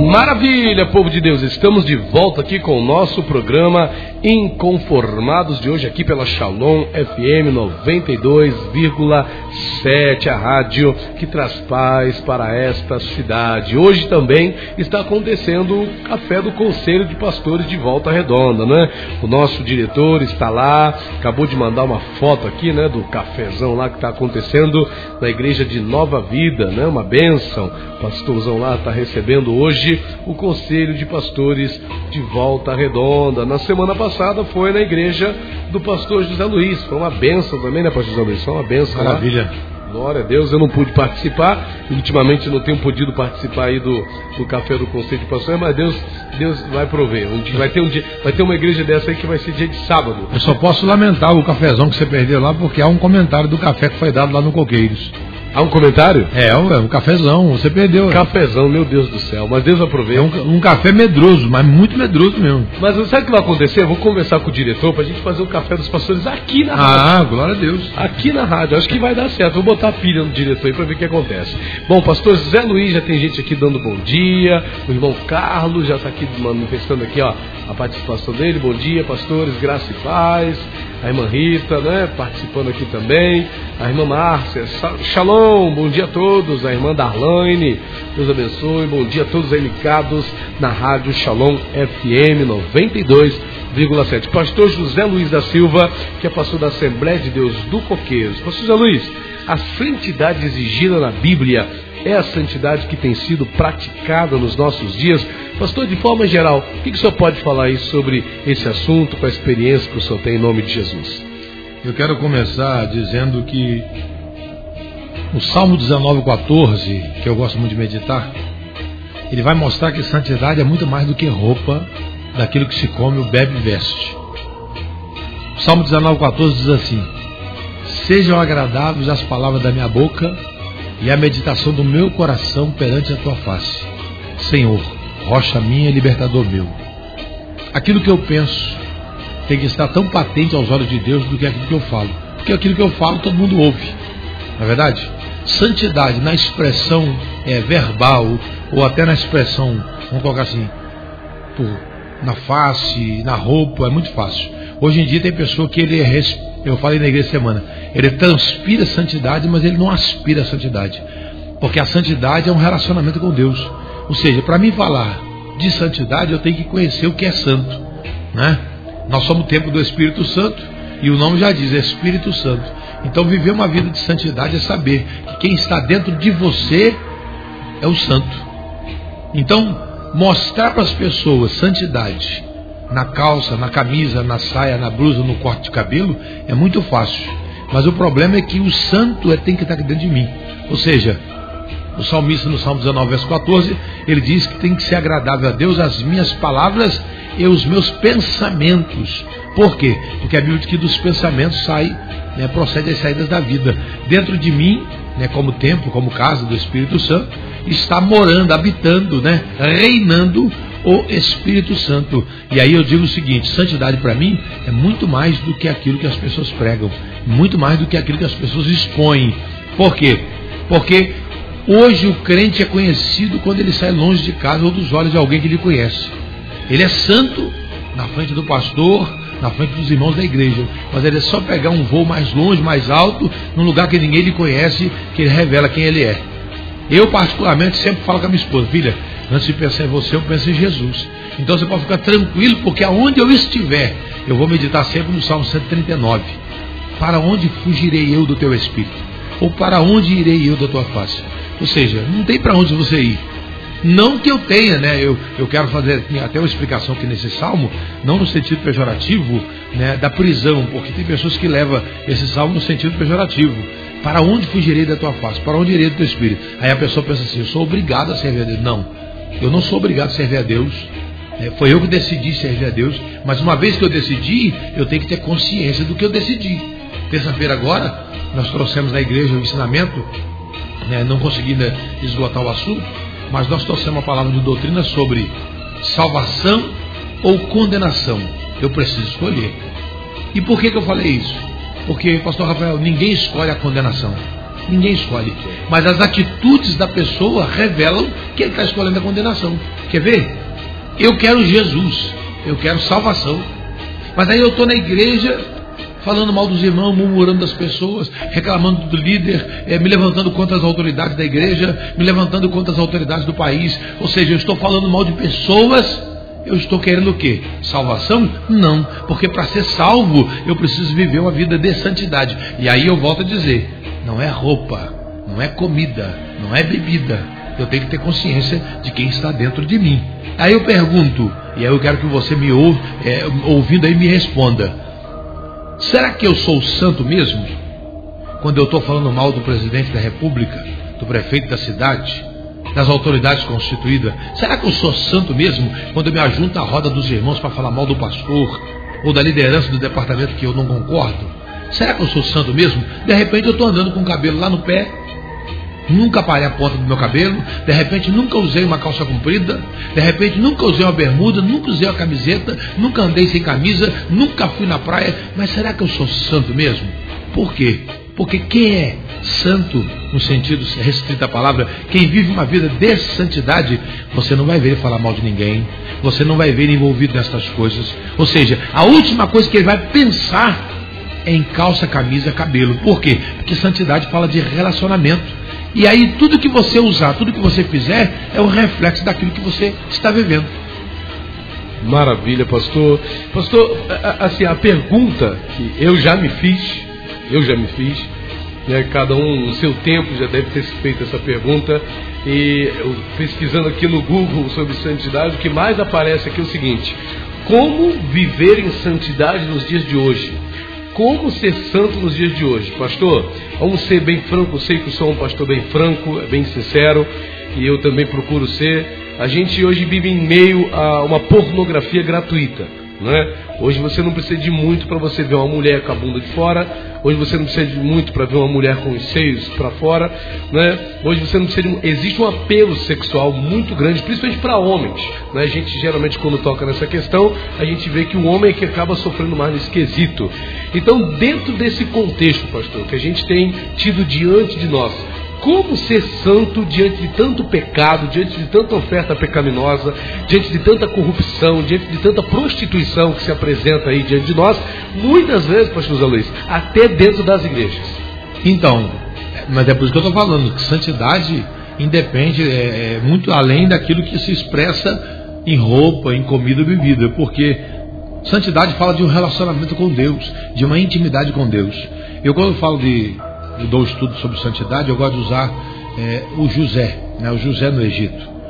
Maravilha, povo de Deus, estamos de volta aqui com o nosso programa Inconformados de hoje aqui pela Shalom FM 92,7, a rádio que traz paz para esta cidade. Hoje também está acontecendo o café do Conselho de Pastores de Volta Redonda, né? O nosso diretor está lá, acabou de mandar uma foto aqui, né, do cafezão lá que está acontecendo na igreja de Nova Vida, né? Uma bênção. O pastorzão lá está recebendo hoje hoje o Conselho de Pastores de Volta Redonda. Na semana passada foi na igreja do pastor José Luiz. Foi uma benção também, né, pastor José Luiz? Foi uma benção. Maravilha. Lá. Glória a Deus, eu não pude participar, ultimamente não tenho podido participar aí do, do café do Conselho de Pastores, mas Deus, Deus vai prover. Um dia, vai, ter um dia, vai ter uma igreja dessa aí que vai ser dia de sábado. Eu só posso lamentar o cafezão que você perdeu lá, porque há um comentário do café que foi dado lá no Coqueiros. Há um comentário? É, um, é um cafezão, você perdeu. Cafezão, meu Deus do céu. Mas Deus aproveita. É um, um, café medroso, mas muito medroso mesmo. Mas sabe o que vai acontecer? Eu vou conversar com o diretor pra gente fazer o café dos pastores aqui na rádio. Ah, glória a Deus. Aqui na rádio. Acho que vai dar certo. Vou botar a pilha no diretor aí pra ver o que acontece. Bom, pastor Zé Luiz já tem gente aqui dando bom dia. O irmão Carlos já está aqui manifestando aqui, ó, a participação dele. Bom dia, pastores, graça e paz a irmã Rita, né, participando aqui também, a irmã Márcia, Shalom, bom dia a todos, a irmã Darlane, Deus abençoe, bom dia a todos aí ligados na rádio Shalom FM 92,7. Pastor José Luiz da Silva, que é pastor da Assembleia de Deus do Coqueiros. Pastor José Luiz, a santidade exigida na Bíblia é a santidade que tem sido praticada nos nossos dias? Pastor, de forma geral, o que, o senhor pode falar aí sobre esse assunto, com a experiência que o senhor tem em nome de Jesus? Eu quero começar dizendo que o Salmo 19,14, que eu gosto muito de meditar, ele vai mostrar que santidade é muito mais do que roupa daquilo que se come, bebe e veste. O Salmo 19,14 diz assim: Sejam agradáveis as palavras da minha boca e a meditação do meu coração perante a tua face. Senhor, rocha minha, libertador meu. Aquilo que eu penso tem que estar tão patente aos olhos de Deus do que aquilo que eu falo. Porque aquilo que eu falo todo mundo ouve. Não é verdade? Santidade na expressão é, verbal ou até na expressão, vamos colocar assim, por, na face, na roupa, é muito fácil. Hoje em dia tem pessoa que ele é, eu falei na igreja semana, ele transpira santidade, mas ele não aspira a santidade. Porque a santidade é um relacionamento com Deus. Ou seja, para mim falar de santidade, eu tenho que conhecer o que é santo. Né? Nós somos o templo do Espírito Santo, e o nome já diz, Espírito Santo. Então, viver uma vida de santidade é saber que quem está dentro de você é o santo. Então, mostrar para as pessoas santidade na calça, na camisa, na saia, na blusa, no corte de cabelo é muito fácil. Mas o problema é que o santo é, tem que estar dentro de mim. Ou seja, o salmista no Salmo 19, verso 14, ele diz que tem que ser agradável a Deus as minhas palavras e os meus pensamentos. Por quê? Porque a Bíblia diz que dos pensamentos sai, né, procede as saídas da vida. Dentro de mim, né, como templo, como casa do Espírito Santo, está morando, habitando, né, reinando o Espírito Santo. E aí eu digo o seguinte: santidade para mim é muito mais do que aquilo que as pessoas pregam, muito mais do que aquilo que as pessoas expõem. Por quê? Porque hoje o crente é conhecido quando ele sai longe de casa ou dos olhos de alguém que ele conhece. Ele é santo na frente do pastor, na frente dos irmãos da igreja. Mas ele é só pegar um voo mais longe, mais alto, num lugar que ninguém lhe conhece, que ele revela quem ele é. Eu, particularmente, sempre falo com a minha esposa, filha, antes de pensar em você, eu penso em Jesus. Então você pode ficar tranquilo, porque aonde eu estiver, eu vou meditar sempre no Salmo 139. Para onde fugirei eu do teu espírito? Ou para onde irei eu da tua face? Ou seja, não tem para onde você ir. Não que eu tenha, né? Eu, eu quero fazer até uma explicação aqui nesse salmo, não no sentido pejorativo né, da prisão, porque tem pessoas que levam esse salmo no sentido pejorativo. Para onde fugirei da tua face? Para onde irei do teu espírito? Aí a pessoa pensa assim: eu sou obrigado a servir a Deus. Não, eu não sou obrigado a servir a Deus. É, foi eu que decidi servir a Deus, mas uma vez que eu decidi, eu tenho que ter consciência do que eu decidi. Terça-feira agora, nós trouxemos na igreja o ensinamento, né, não consegui né, esgotar o assunto, mas nós trouxemos uma palavra de doutrina sobre salvação ou condenação. Eu preciso escolher. E por que, que eu falei isso? Porque, pastor Rafael, ninguém escolhe a condenação. ninguém escolhe. Mas as atitudes da pessoa revelam que ele está escolhendo a condenação. Quer ver? Eu quero Jesus, eu quero salvação. Mas aí eu estou na igreja falando mal dos irmãos, murmurando das pessoas, reclamando do líder, é, me levantando contra as autoridades da igreja, me levantando contra as autoridades do país. Ou seja, eu estou falando mal de pessoas. Eu estou querendo o quê? Salvação? Não, porque para ser salvo eu preciso viver uma vida de santidade. E aí eu volto a dizer: não é roupa, não é comida, não é bebida. Eu tenho que ter consciência de quem está dentro de mim. Aí eu pergunto, e aí eu quero que você me ouve, é, ouvindo aí me responda: será que eu sou santo mesmo? Quando eu estou falando mal do presidente da República, do prefeito da cidade, das autoridades constituídas, será que eu sou santo mesmo quando eu me ajunto à roda dos irmãos para falar mal do pastor ou da liderança do departamento que eu não concordo? Será que eu sou santo mesmo? De repente eu estou andando com o cabelo lá no pé, nunca parei a ponta do meu cabelo, de repente nunca usei uma calça comprida, de repente nunca usei uma bermuda, nunca usei uma camiseta, nunca andei sem camisa, nunca fui na praia, mas será que eu sou santo mesmo? Por quê? Porque quem é santo, no sentido restrito da palavra, quem vive uma vida de santidade, você não vai ver ele falar mal de ninguém, você não vai ver ele envolvido nessas coisas. Ou seja, a última coisa que ele vai pensar é em calça, camisa, cabelo. Por quê? Porque santidade fala de relacionamento. E aí tudo que você usar, tudo que você fizer, é um reflexo daquilo que você está vivendo. Maravilha, pastor. Pastor, assim, a pergunta que eu já me fiz, eu já me fiz, né, cada um no seu tempo já deve ter feito essa pergunta, e pesquisando aqui no Google sobre santidade, o que mais aparece aqui é o seguinte: como viver em santidade nos dias de hoje? como ser santo nos dias de hoje. Pastor, vamos ser bem franco, eu sei que eu sou um pastor bem franco, bem sincero, e eu também procuro ser. A gente hoje vive em meio a uma pornografia gratuita. Né? Hoje você não precisa de muito para você ver uma mulher com a bunda de fora. Hoje você não precisa de muito para ver uma mulher com os seios para fora. Né? Hoje você não precisa de... Existe um apelo sexual muito grande, principalmente para homens. Né? A gente geralmente, quando toca nessa questão, a gente vê que o homem é que acaba sofrendo mais nesse quesito. Então, dentro desse contexto, pastor, que a gente tem tido diante de nós, como ser santo diante de tanto pecado, diante de tanta oferta pecaminosa, diante de tanta corrupção, diante de tanta prostituição que se apresenta aí diante de nós, muitas vezes, pastor José Luiz, até dentro das igrejas. Então, mas é por isso que eu estou falando, que santidade independe, é, é muito além daquilo que se expressa em roupa, em comida e bebida, porque santidade fala de um relacionamento com Deus, de uma intimidade com Deus. Eu quando falo de eu dou estudo sobre santidade, eu gosto de usar é, o José, né, o José no Egito.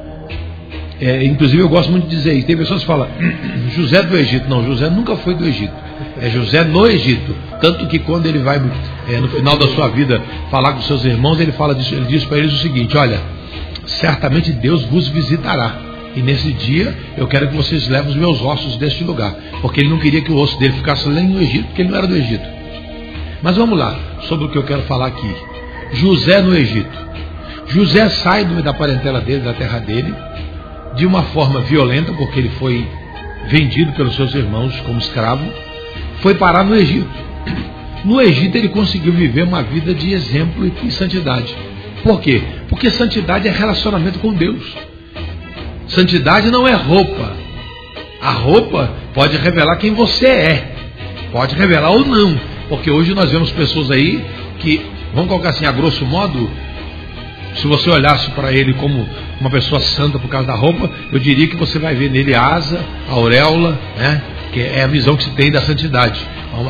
É, inclusive eu gosto muito de dizer isso. Tem pessoas que falam, José do Egito. Não, José nunca foi do Egito. É José no Egito. Tanto que quando ele vai, é, no final da sua vida, falar com seus irmãos, ele fala disso, ele diz para eles o seguinte: olha, certamente Deus vos visitará. E nesse dia eu quero que vocês levem os meus ossos deste lugar. Porque ele não queria que o osso dele ficasse lá no Egito, porque ele não era do Egito. Mas vamos lá, sobre o que eu quero falar aqui. José no Egito. José sai da parentela dele, da terra dele, de uma forma violenta, porque ele foi vendido pelos seus irmãos como escravo, foi parar no Egito. No Egito ele conseguiu viver uma vida de exemplo e santidade. Por quê? Porque santidade é relacionamento com Deus. Santidade não é roupa. A roupa pode revelar quem você é. Pode revelar ou não. Porque hoje nós vemos pessoas aí que, vamos colocar assim, a grosso modo, se você olhasse para ele como uma pessoa santa por causa da roupa, eu diria que você vai ver nele asa, auréola, né? que é a visão que se tem da santidade.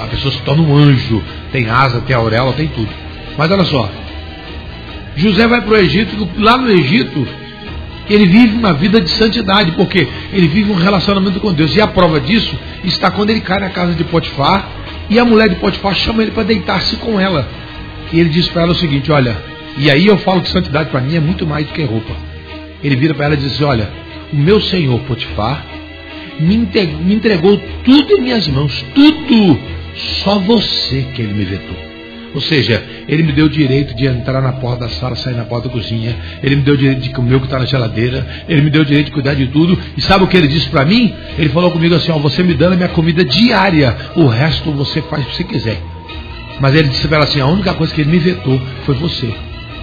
A pessoa se torna um anjo, tem asa, tem auréola, tem tudo. Mas olha só, José vai para o Egito, lá no Egito, ele vive uma vida de santidade, porque ele vive um relacionamento com Deus. E a prova disso está quando ele cai na casa de Potifar e a mulher de Potifar chama ele para deitar-se com ela. E ele diz para ela o seguinte: Olha, e aí eu falo que santidade para mim é muito mais do que roupa. Ele vira para ela e diz Olha, o meu senhor Potifar me entregou tudo em minhas mãos, tudo, só você que ele me vetou. Ou seja, ele me deu o direito de entrar na porta da sala, sair na porta da cozinha. Ele me deu o direito de comer o que está na geladeira. Ele me deu o direito de cuidar de tudo. E sabe o que ele disse para mim? Ele falou comigo assim: ó, você me dando a minha comida diária. O resto você faz o que você quiser. Mas ele disse para ela assim: a única coisa que ele me vetou foi você.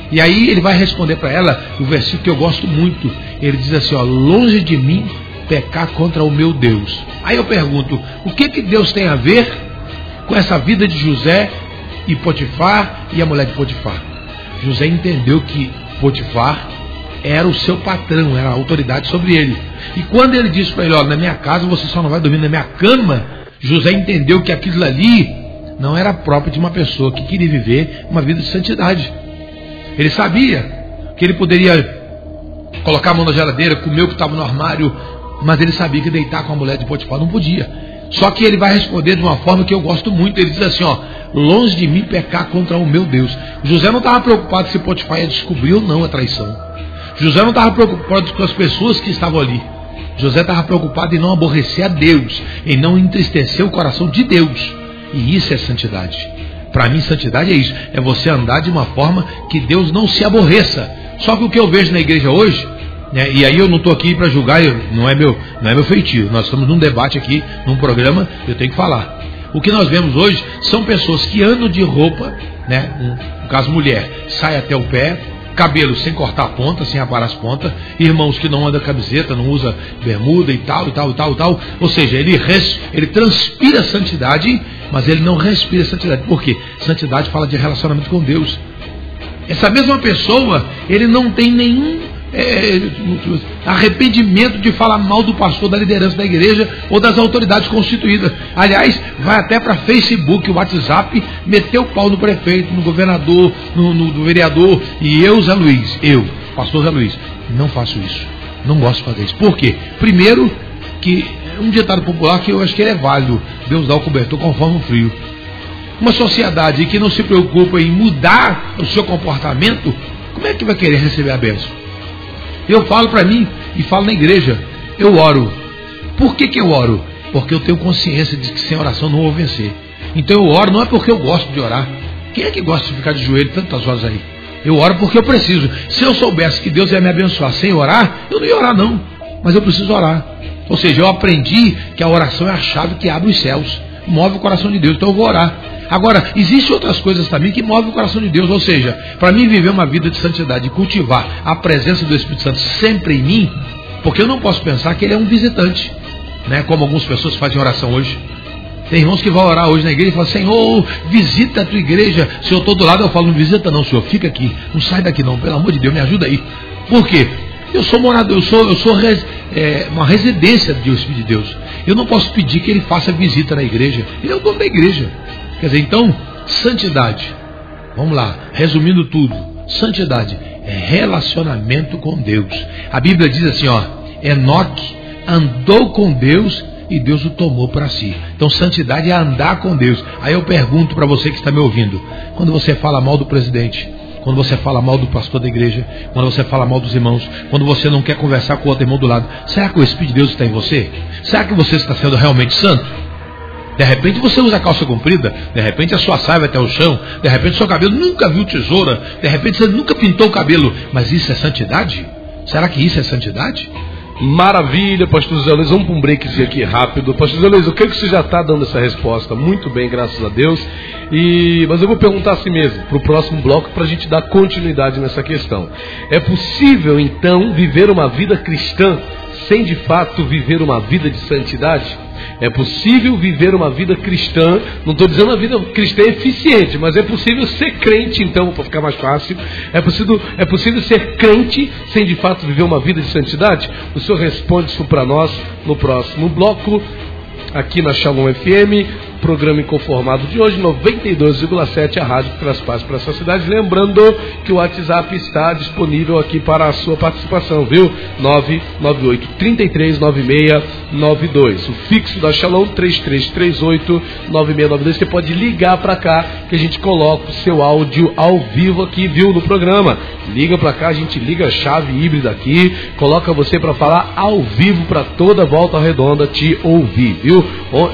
E aí ele vai responder para ela o versículo que eu gosto muito. Ele diz assim: ó, longe de mim pecar contra o meu Deus. Aí eu pergunto: o que que Deus tem a ver com essa vida de José e Potifar e a mulher de Potifar? José entendeu que Potifar era o seu patrão, era a autoridade sobre ele. E quando ele disse para ele: Olha, na minha casa você só não vai dormir na minha cama, José entendeu que aquilo ali não era próprio de uma pessoa que queria viver uma vida de santidade. Ele sabia que ele poderia colocar a mão na geladeira, comer o que estava no armário, mas ele sabia que deitar com a mulher de Potifar não podia. Só que ele vai responder de uma forma que eu gosto muito. Ele diz assim: ó, longe de mim pecar contra o meu Deus. José não estava preocupado se Potifar ia descobrir ou não a traição. José não estava preocupado com as pessoas que estavam ali. José estava preocupado em não aborrecer a Deus, em não entristecer o coração de Deus. E isso é santidade. Para mim, santidade é isso: é você andar de uma forma que Deus não se aborreça. Só que o que eu vejo na igreja hoje, né, e aí eu não estou aqui para julgar, não é, meu, não é meu feitio. Nós estamos num debate aqui, num programa, eu tenho que falar. O que nós vemos hoje são pessoas que andam de roupa, né, no caso mulher, sai até o pé, cabelo sem cortar a ponta, sem aparar as pontas, irmãos que não andam camiseta, não usa bermuda e tal, e tal, e tal, e tal. Ou seja, ele, res, ele transpira santidade, mas ele não respira santidade. Por quê? Santidade fala de relacionamento com Deus. Essa mesma pessoa, ele não tem nenhum é, arrependimento de falar mal do pastor, da liderança da igreja ou das autoridades constituídas. Aliás, vai até para Facebook, WhatsApp, meter o pau no prefeito, no governador, no, no, no vereador. E eu, Zé Luiz, eu, pastor Zé Luiz, não faço isso. Não gosto de fazer isso. Por quê? Primeiro, que um ditado popular que eu acho que é válido. Deus dá o cobertor conforme o frio. Uma sociedade que não se preocupa em mudar o seu comportamento, como é que vai querer receber a bênção? Eu falo para mim e falo na igreja, eu oro. Por que, que eu oro? Porque eu tenho consciência de que sem oração não vou vencer. Então eu oro não é porque eu gosto de orar. Quem é que gosta de ficar de joelho tantas horas aí? Eu oro porque eu preciso. Se eu soubesse que Deus ia me abençoar sem orar, eu não ia orar não. Mas eu preciso orar. Ou seja, eu aprendi que a oração é a chave que abre os céus, move o coração de Deus. Então eu vou orar. Agora, existem outras coisas também que movem o coração de Deus. Ou seja, para mim viver uma vida de santidade e cultivar a presença do Espírito Santo sempre em mim, porque eu não posso pensar que ele é um visitante, né? Como algumas pessoas fazem oração hoje. Tem irmãos que vão orar hoje na igreja e falam, Senhor, visita a tua igreja. Se eu estou do lado, eu falo, não visita não, Senhor, fica aqui. Não sai daqui não, pelo amor de Deus, me ajuda aí. Por quê? Eu sou morador, eu sou, eu sou res, é, uma residência do Espírito de Deus. Eu não posso pedir que ele faça visita na igreja. Ele é o dono da igreja. Quer dizer, então, santidade. Vamos lá, resumindo tudo. Santidade é relacionamento com Deus. A Bíblia diz assim, ó, Enoque andou com Deus e Deus o tomou para si. Então, santidade é andar com Deus. Aí eu pergunto para você que está me ouvindo: quando você fala mal do presidente, quando você fala mal do pastor da igreja, quando você fala mal dos irmãos, quando você não quer conversar com o outro irmão do lado, será que o Espírito de Deus está em você? Será que você está sendo realmente santo? De repente você usa calça comprida, de repente a sua saia vai até o chão, de repente seu cabelo nunca viu tesoura, de repente você nunca pintou o cabelo, mas isso é santidade? Será que isso é santidade? Maravilha, pastor Zé Luiz. Vamos para um breakzinho aqui rápido. Pastor Zé Luiz, eu creio que você já está dando essa resposta muito bem, graças a Deus. E, mas eu vou perguntar assim mesmo, para o próximo bloco, para a gente dar continuidade nessa questão. É possível, então, viver uma vida cristã sem de fato viver uma vida de santidade? É possível viver uma vida cristã, não estou dizendo uma vida cristã eficiente, mas é possível ser crente, então, para ficar mais fácil. É possível, é possível ser crente sem de fato viver uma vida de santidade? O Senhor responde isso para nós no próximo bloco, aqui na Shalom FM programa inconformado de hoje, 92,7, a rádio que traz para essa cidade. Lembrando que o WhatsApp está disponível aqui para a sua participação, viu? 998 33 9692. O fixo da Shalom 3338 9692. Você pode ligar para cá que a gente coloca o seu áudio ao vivo aqui, viu? No programa. Liga para cá, a gente liga a chave híbrida aqui, coloca você para falar ao vivo para toda a Volta Redonda te ouvir, viu?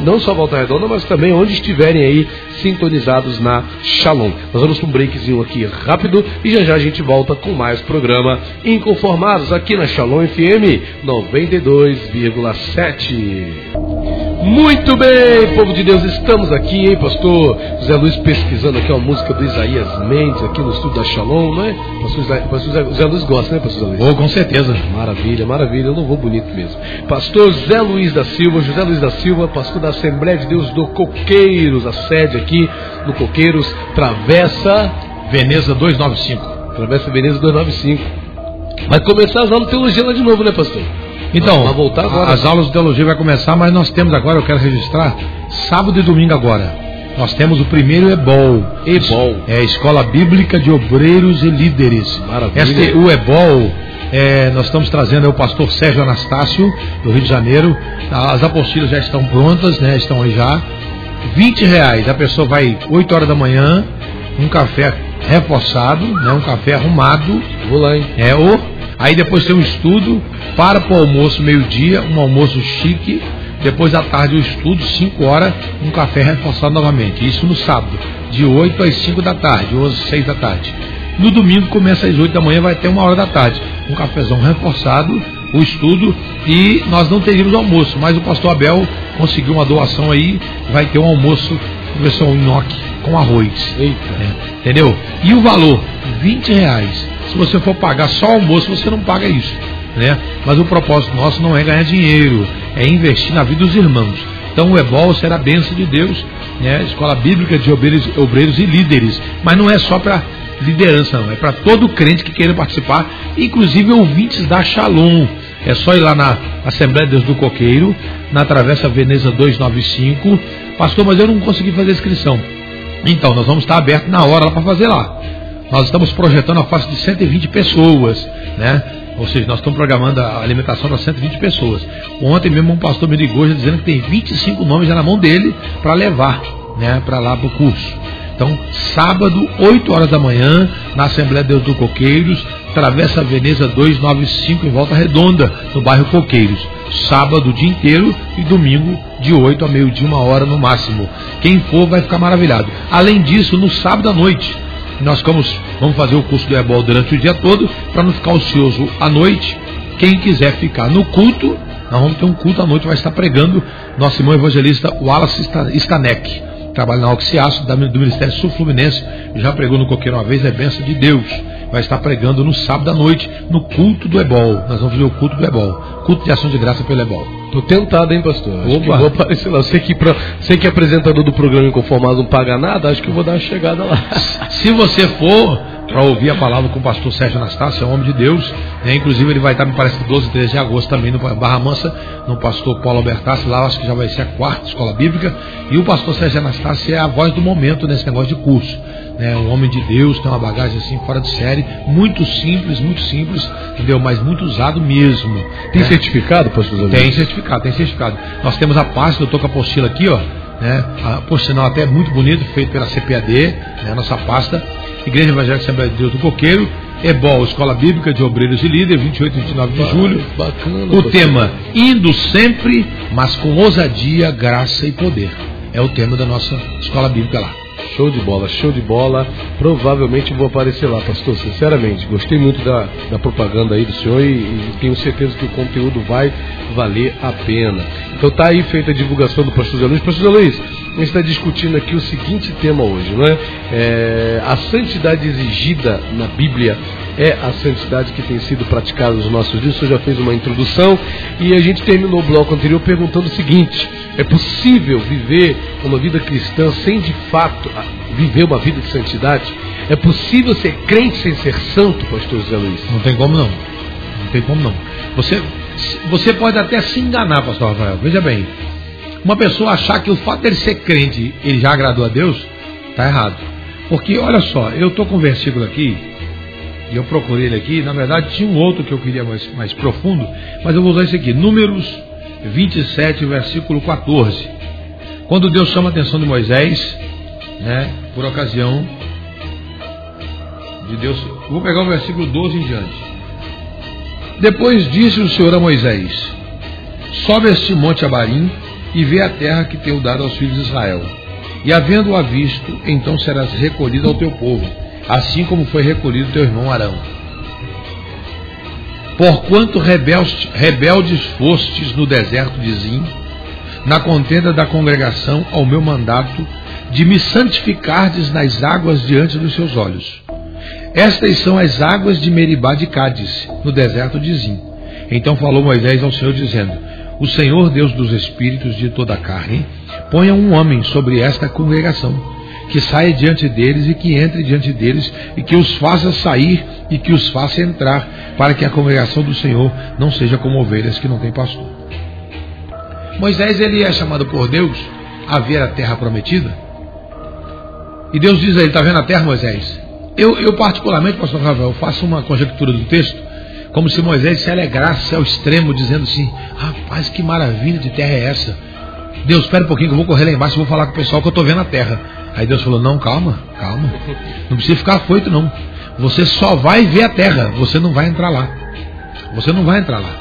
Não só Volta Redonda, mas também onde estiverem aí sintonizados na Shalom. Nós vamos para um breakzinho aqui rápido e já já a gente volta com mais programa Inconformados aqui na Shalom FM 92,7. Muito bem, povo de Deus, estamos aqui, hein, pastor José Luiz pesquisando aqui uma música do Isaías Mendes aqui no estúdio da Shalom, não é? Pastor, Zé, pastor José Luiz gosta, né, pastor José Luiz? Vou, com certeza. Maravilha, maravilha, eu não vou bonito mesmo. Pastor José Luiz da Silva, José Luiz da Silva, pastor da Assembleia de Deus do Coqueiros, a sede aqui no Coqueiros, Travessa Veneza 295. Travessa Veneza 295. Vai começar as aulas de teologia lá de novo, né, pastor? Então, vai voltar agora. as aulas de teologia vai começar, mas nós temos agora, eu quero registrar, sábado e domingo agora. Nós temos o primeiro EBOL. EBOL. É a Escola Bíblica de Obreiros e Líderes. Maravilha. Este, o EBOL, é, nós estamos trazendo é o pastor Sérgio Anastácio, do Rio de Janeiro. As apostilas já estão prontas, né? Estão aí já. 20 reais. A pessoa vai 8 horas da manhã, um café reforçado, né? Um café arrumado. Vou lá, hein? É o Aí depois tem um estudo, para para o almoço meio-dia, um almoço chique. Depois à tarde o estudo, 5 horas, um café reforçado novamente. Isso no sábado, de 8 às 5 da tarde, ou às 6 da tarde. No domingo começa às 8 da manhã, vai até uma hora da tarde. Um cafezão reforçado, o estudo, e nós não teríamos almoço, mas o pastor Abel conseguiu uma doação aí, vai ter um almoço, versão nhoque com arroz. Eita. É, entendeu? E o valor, 20 reais. Se você for pagar só almoço, você não paga isso. Né? Mas o propósito nosso não é ganhar dinheiro, é investir na vida dos irmãos. Então o EBOL será a bênção de Deus, né? Escola Bíblica de obreiros, obreiros e líderes. Mas não é só para liderança, não. É para todo crente que queira participar, inclusive ouvintes da Shalom. É só ir lá na Assembleia de Deus do Coqueiro, na Travessa Veneza 295. Pastor, mas eu não consegui fazer inscrição. Então, nós vamos estar abertos na hora para fazer lá. Nós estamos projetando a faixa de 120 pessoas, né? Ou seja, nós estamos programando a alimentação para 120 pessoas. Ontem mesmo um pastor me ligou já dizendo que tem 25 nomes já na mão dele para levar, né, para lá para o curso. Então, sábado, 8 horas da manhã, na Assembleia de Deus do Coqueiros, Travessa Veneza 295 em Volta Redonda, no bairro Coqueiros. Sábado o dia inteiro e domingo de 8 a meio-dia, uma hora no máximo. Quem for vai ficar maravilhado. Além disso, no sábado à noite, nós vamos, vamos fazer o curso do Ebol durante o dia todo, para não ficar ocioso à noite. Quem quiser ficar no culto, nós vamos ter um culto à noite, vai estar pregando nosso irmão evangelista Wallace Stanek trabalha na Oxiaço, do Ministério Sul Fluminense, já pregou no Coqueiro uma vez, é benção de Deus. Vai estar pregando no sábado à noite, no culto do Ebol. Nós vamos fazer o culto do Ebol. Culto de ação de graça pelo Ebol. Tô tentado, hein, pastor? Acho Opa. vou aparecer lá. Sei que, pra, sei que apresentador do programa Inconformado não paga nada, acho que eu vou dar uma chegada lá. Se você for, para ouvir a palavra com o pastor Sérgio Anastácio, é um homem de Deus. Né? Inclusive, ele vai estar, me parece, 12 e 13 de agosto também no Barra Mansa, no pastor Paulo Albertassi. Lá acho que já vai ser a quarta escola bíblica. E o pastor Sérgio Anastácio é a voz do momento nesse negócio de curso. Né? Um homem de Deus, tem uma bagagem assim fora de série, muito simples, muito simples, entendeu? Mas muito usado mesmo. Tem né? certificado, pastor Tem certificado, tem certificado. Nós temos a pasta, eu estou com a apostila aqui, ó. Né? A, por sinal, até muito bonito, feito pela CPAD, né? nossa pasta Igreja Evangélica Assembleia de Deus do Coqueiro, EBOL, Escola Bíblica de Obreiros e Líderes, 28 e 29 de julho. Bacana, o tema, indo sempre, mas com ousadia, graça e poder. É o tema da nossa escola bíblica lá. Show de bola, show de bola. Provavelmente vou aparecer lá, pastor. Sinceramente, gostei muito da, da propaganda aí do senhor e, e, tenho certeza que o conteúdo vai valer a pena. Então tá aí feita a divulgação do pastor Zé Luiz. Pastor Zé Luiz, a gente está discutindo aqui o seguinte tema hoje, não é? é? A santidade exigida na Bíblia é a santidade que tem sido praticada nos nossos dias. O senhor já fez uma introdução e a gente terminou o bloco anterior perguntando o seguinte: é possível viver uma vida cristã sem de fato viver uma vida de santidade? É possível ser crente sem ser santo, pastor José Luiz? Não tem como não. Não tem como não. Você, você pode até se enganar, pastor Rafael. Veja bem. Uma pessoa achar que o fato dele ser crente, ele já agradou a Deus, está errado. Porque, olha só, eu estou com um versículo aqui, e eu procurei ele aqui, na verdade tinha um outro que eu queria mais, mais profundo, mas eu vou usar esse aqui, Números 27, versículo 14. Quando Deus chama a atenção de Moisés, né, por ocasião de Deus. Vou pegar o versículo 12 em diante. Depois disse o Senhor a Moisés: Sobe este monte Abarim e vê a terra que tenho dado aos filhos de Israel. E havendo-a visto, então serás recolhido ao teu povo, assim como foi recolhido teu irmão Arão. Porquanto rebeldes, rebeldes fostes no deserto de Zim, na contenda da congregação ao meu mandato de me santificardes nas águas diante dos seus olhos. Estas são as águas de Meribá de Cádiz, no deserto de Zim. Então falou Moisés ao Senhor, dizendo: O Senhor, Deus dos espíritos de toda a carne, ponha um homem sobre esta congregação, que saia diante deles e que entre diante deles, e que os faça sair e que os faça entrar, para que a congregação do Senhor não seja como ovelhas que não têm pastor. Moisés ele é chamado por Deus a ver a terra prometida. E Deus diz a ele: Está vendo a terra, Moisés? Eu, eu, particularmente, pastor Rafael, faço uma conjectura do texto, como se Moisés se alegrasse ao extremo, dizendo assim: Rapaz, que maravilha de terra é essa? Deus, espera um pouquinho que eu vou correr lá embaixo e vou falar com o pessoal que eu estou vendo a terra. Aí Deus falou: Não, calma, calma. Não precisa ficar afoito, não. Você só vai ver a terra, você não vai entrar lá. Você não vai entrar lá.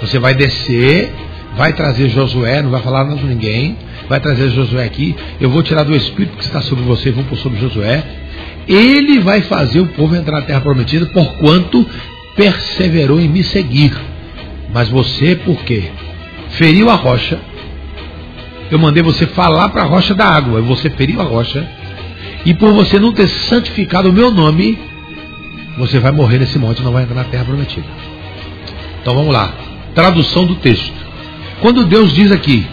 Você vai descer, vai trazer Josué, não vai falar nada com ninguém, vai trazer Josué aqui. Eu vou tirar do Espírito que está sobre você e vou pôr sobre Josué. Ele vai fazer o povo entrar na terra prometida, porquanto perseverou em me seguir. Mas você, por quê? Feriu a rocha. Eu mandei você falar para a rocha da água. Você feriu a rocha. E por você não ter santificado o meu nome, você vai morrer nesse monte e não vai entrar na terra prometida. Então vamos lá. Tradução do texto. Quando Deus diz aqui,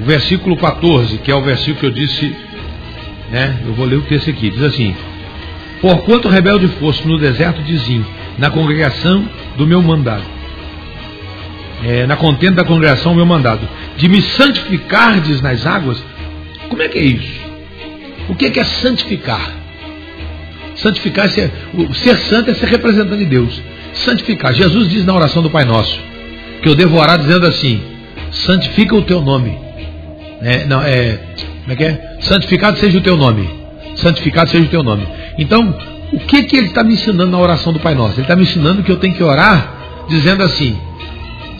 o versículo 14, que é o versículo que eu disse, né? Eu vou ler o texto aqui. Diz assim: Porquanto rebelde fosse no deserto de Zim, na congregação do meu mandado, é, na contenda da congregação meu mandado, de me santificardes nas águas, como é que é isso? O que é, que é santificar? Santificar, ser, ser santo é ser representante de Deus. Santificar. Jesus diz na oração do Pai Nosso, que eu devo orar dizendo assim: santifica o teu nome. É, não, é, como é que é? Santificado seja o teu nome. Santificado seja o teu nome. Então, o que, que ele está me ensinando na oração do Pai Nosso? Ele está me ensinando que eu tenho que orar dizendo assim,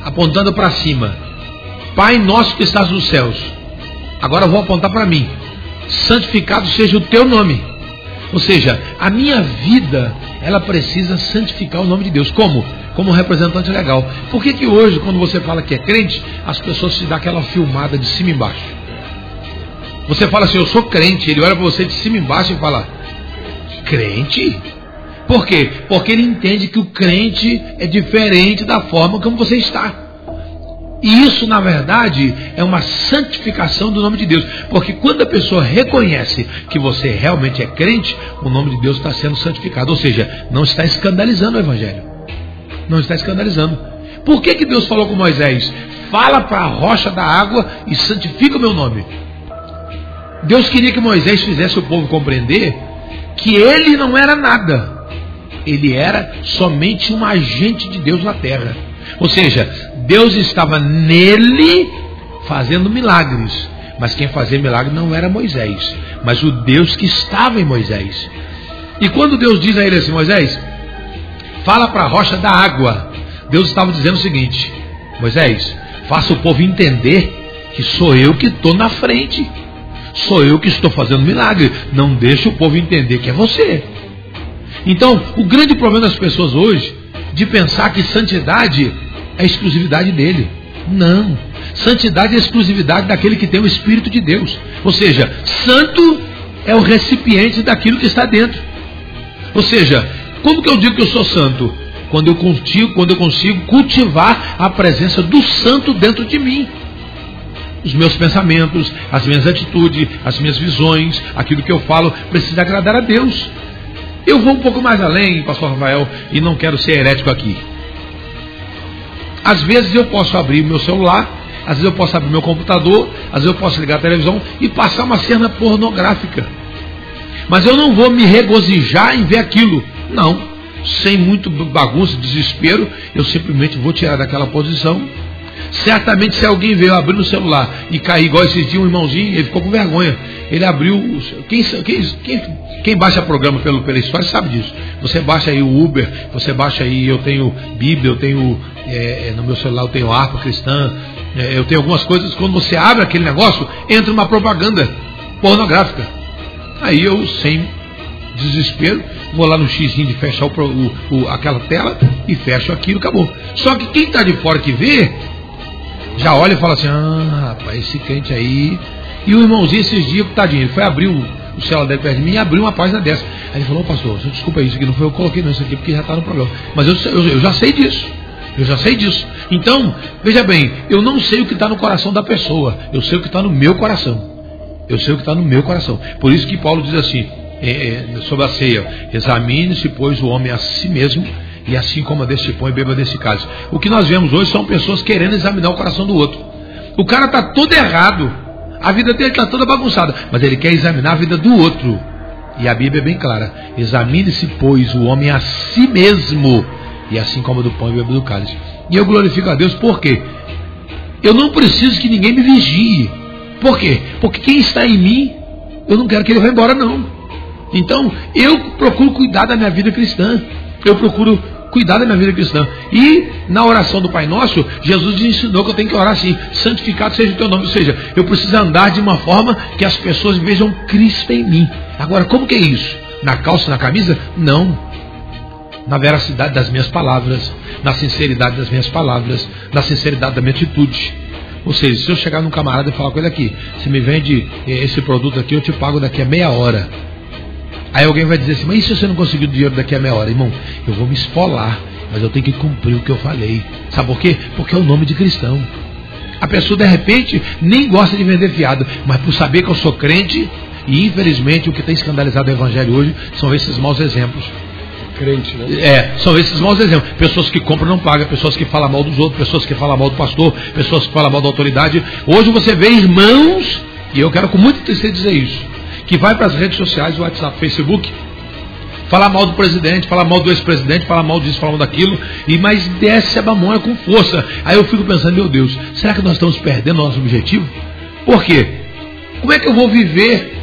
apontando para cima: Pai nosso que estás nos céus. Agora eu vou apontar para mim. Santificado seja o teu nome. Ou seja, a minha vida, ela precisa santificar o nome de Deus. Como? Como representante legal. Por que, que hoje, quando você fala que é crente, as pessoas se dão aquela filmada de cima e embaixo? Você fala assim, eu sou crente, ele olha para você de cima e embaixo e fala, crente? Por quê? Porque ele entende que o crente é diferente da forma como você está. E isso, na verdade, é uma santificação do nome de Deus. Porque quando a pessoa reconhece que você realmente é crente, o nome de Deus está sendo santificado. Ou seja, não está escandalizando o Evangelho. Não está escandalizando. Por que, que Deus falou com Moisés? Fala para a rocha da água e santifica o meu nome. Deus queria que Moisés fizesse o povo compreender que ele não era nada. Ele era somente um agente de Deus na terra. Ou seja, Deus estava nele fazendo milagres. Mas quem fazia milagre não era Moisés, mas o Deus que estava em Moisés. E quando Deus diz a ele assim, Moisés, fala para a rocha da água. Deus estava dizendo o seguinte: Moisés, faça o povo entender que sou eu que estou na frente. Sou eu que estou fazendo milagre. Não deixe o povo entender que é você. Então, o grande problema das pessoas hoje de pensar que santidade é exclusividade dele. Não. Santidade é exclusividade daquele que tem o Espírito de Deus. Ou seja, santo é o recipiente daquilo que está dentro. Ou seja, como que eu digo que eu sou santo? Quando eu consigo, quando eu consigo cultivar a presença do santo dentro de mim. Os meus pensamentos, as minhas atitudes, as minhas visões, aquilo que eu falo, precisa agradar a Deus. Eu vou um pouco mais além, pastor Rafael, e não quero ser herético aqui. Às vezes eu posso abrir meu celular, às vezes eu posso abrir meu computador, às vezes eu posso ligar a televisão e passar uma cena pornográfica. Mas eu não vou me regozijar em ver aquilo. Não. Sem muito bagunça, desespero, eu simplesmente vou tirar daquela posição. Certamente, se alguém veio abrir no celular e cair igual esses dias, um irmãozinho, ele ficou com vergonha. Ele abriu. Quem, quem, quem, quem baixa programa pelo, pela história sabe disso. Você baixa aí o Uber, você baixa aí, eu tenho Bíblia, eu tenho é, é, no meu celular eu tenho harpa cristã, é, eu tenho algumas coisas, quando você abre aquele negócio, entra uma propaganda pornográfica. Aí eu, sem desespero, vou lá no X de fechar o, o, o, aquela tela e fecho aquilo, acabou. Só que quem está de fora que vê, já olha e fala assim: ah, rapaz, esse crente aí. E o irmãozinho esses dias, tadinho, ele foi abrir o, celular dele perto de mim e abriu uma página dessa. Aí ele falou: pastor, desculpa isso aqui, não foi eu que coloquei não, isso aqui porque já está no programa. Mas eu, eu, eu já sei disso. Eu já sei disso. Então, veja bem, eu não sei o que está no coração da pessoa, eu sei o que está no meu coração. Eu sei o que está no meu coração. Por isso que Paulo diz assim, é, é, sobre a ceia: examine-se, pois, o homem a si mesmo, e assim como deste pão e beba desse cálice. O que nós vemos hoje são pessoas querendo examinar o coração do outro. O cara está todo errado, a vida dele está toda bagunçada, mas ele quer examinar a vida do outro. E a Bíblia é bem clara: examine-se, pois, o homem a si mesmo, e assim como do pão e beba do cálice. E eu glorifico a Deus porque eu não preciso que ninguém me vigie. Por quê? Porque quem está em mim, eu não quero que ele vá embora, não. Então, eu procuro cuidar da minha vida cristã. Eu procuro cuidar da minha vida cristã. E na oração do Pai Nosso, Jesus ensinou que eu tenho que orar assim: santificado seja o teu nome. Ou seja, eu preciso andar de uma forma que as pessoas vejam Cristo em mim. Agora, como que é isso? Na calça, na camisa? Não. Na veracidade das minhas palavras, na sinceridade das minhas palavras, na sinceridade da minha atitude. Ou seja, se eu chegar num camarada e falar com ele aqui, se me vende eh, esse produto aqui, eu te pago daqui a meia hora. Aí alguém vai dizer assim, mas e se você não conseguir o dinheiro daqui a meia hora? Irmão, eu vou me esfolar, mas eu tenho que cumprir o que eu falei. Sabe por quê? Porque é o nome de cristão. A pessoa de repente nem gosta de vender fiado, mas por saber que eu sou crente, e infelizmente o que tem escandalizado o evangelho hoje são esses maus exemplos crente, né? É, são esses maus exemplos. Pessoas que compram não pagam, pessoas que falam mal dos outros, pessoas que falam mal do pastor, pessoas que falam mal da autoridade. Hoje você vê irmãos, e eu quero com muita tristeza dizer isso, que vai para as redes sociais, WhatsApp, Facebook, falar mal do presidente, falar mal do ex-presidente, falar mal disso, falar mal daquilo, e mas desce a mamona com força. Aí eu fico pensando, meu Deus, será que nós estamos perdendo nosso objetivo? Por quê? Como é que eu vou viver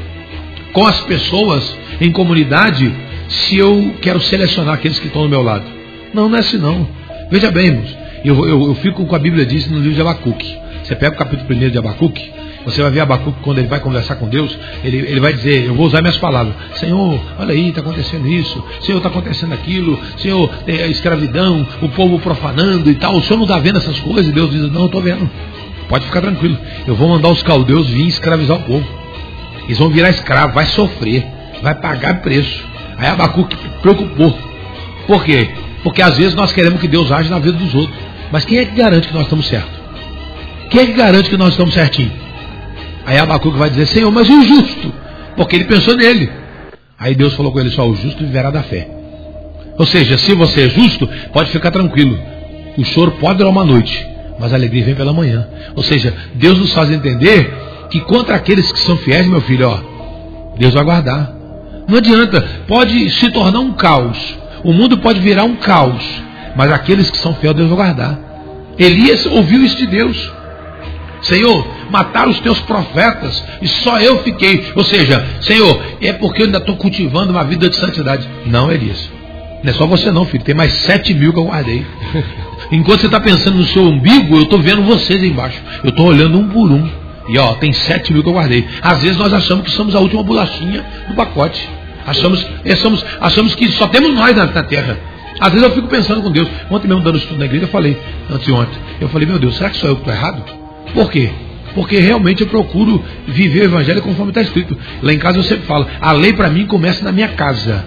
com as pessoas em comunidade se eu quero selecionar aqueles que estão do meu lado. Não, não é assim não. Veja bem, irmãos, eu, eu, eu fico com a Bíblia diz no livro de Abacuque. Você pega o capítulo 1 de Abacuque, você vai ver Abacuque quando ele vai conversar com Deus, ele, ele vai dizer, eu vou usar minhas palavras, Senhor, olha aí, está acontecendo isso, Senhor, está acontecendo aquilo, Senhor, é, a escravidão, o povo profanando e tal, o Senhor não está vendo essas coisas? Deus diz, não, eu estou vendo. Pode ficar tranquilo, eu vou mandar os caldeus vir escravizar o povo. Eles vão virar escravo, vai sofrer, vai pagar preço. Aí Abacuque preocupou. Por quê? Porque às vezes nós queremos que Deus age na vida dos outros. Mas quem é que garante que nós estamos certos? Quem é que garante que nós estamos certinho? Aí Abacuque vai dizer, Senhor, mas o justo? Porque ele pensou nele. Aí Deus falou com ele só, o justo viverá da fé. Ou seja, se você é justo, pode ficar tranquilo. O choro pode durar uma noite, mas a alegria vem pela manhã. Ou seja, Deus nos faz entender que contra aqueles que são fiéis, meu filho, ó, Deus vai guardar. Não adianta, pode se tornar um caos. O mundo pode virar um caos. Mas aqueles que são fiéis, Deus vai guardar. Elias ouviu isso de Deus. Senhor, mataram os teus profetas e só eu fiquei. Ou seja, Senhor, é porque eu ainda estou cultivando uma vida de santidade. Não, Elias. Não é só você não, filho. Tem mais sete mil que eu guardei. Enquanto você está pensando no seu umbigo, eu estou vendo vocês embaixo. Eu estou olhando um por um. E ó, tem sete mil que eu guardei. Às vezes nós achamos que somos a última bolachinha do pacote. Achamos, achamos, achamos que só temos nós na, na terra. Às vezes eu fico pensando com Deus. Ontem mesmo dando estudo na igreja, eu falei, antes de ontem, eu falei, meu Deus, será que sou eu que estou errado? Por quê? Porque realmente eu procuro viver o evangelho conforme está escrito. Lá em casa eu sempre falo, a lei para mim começa na minha casa.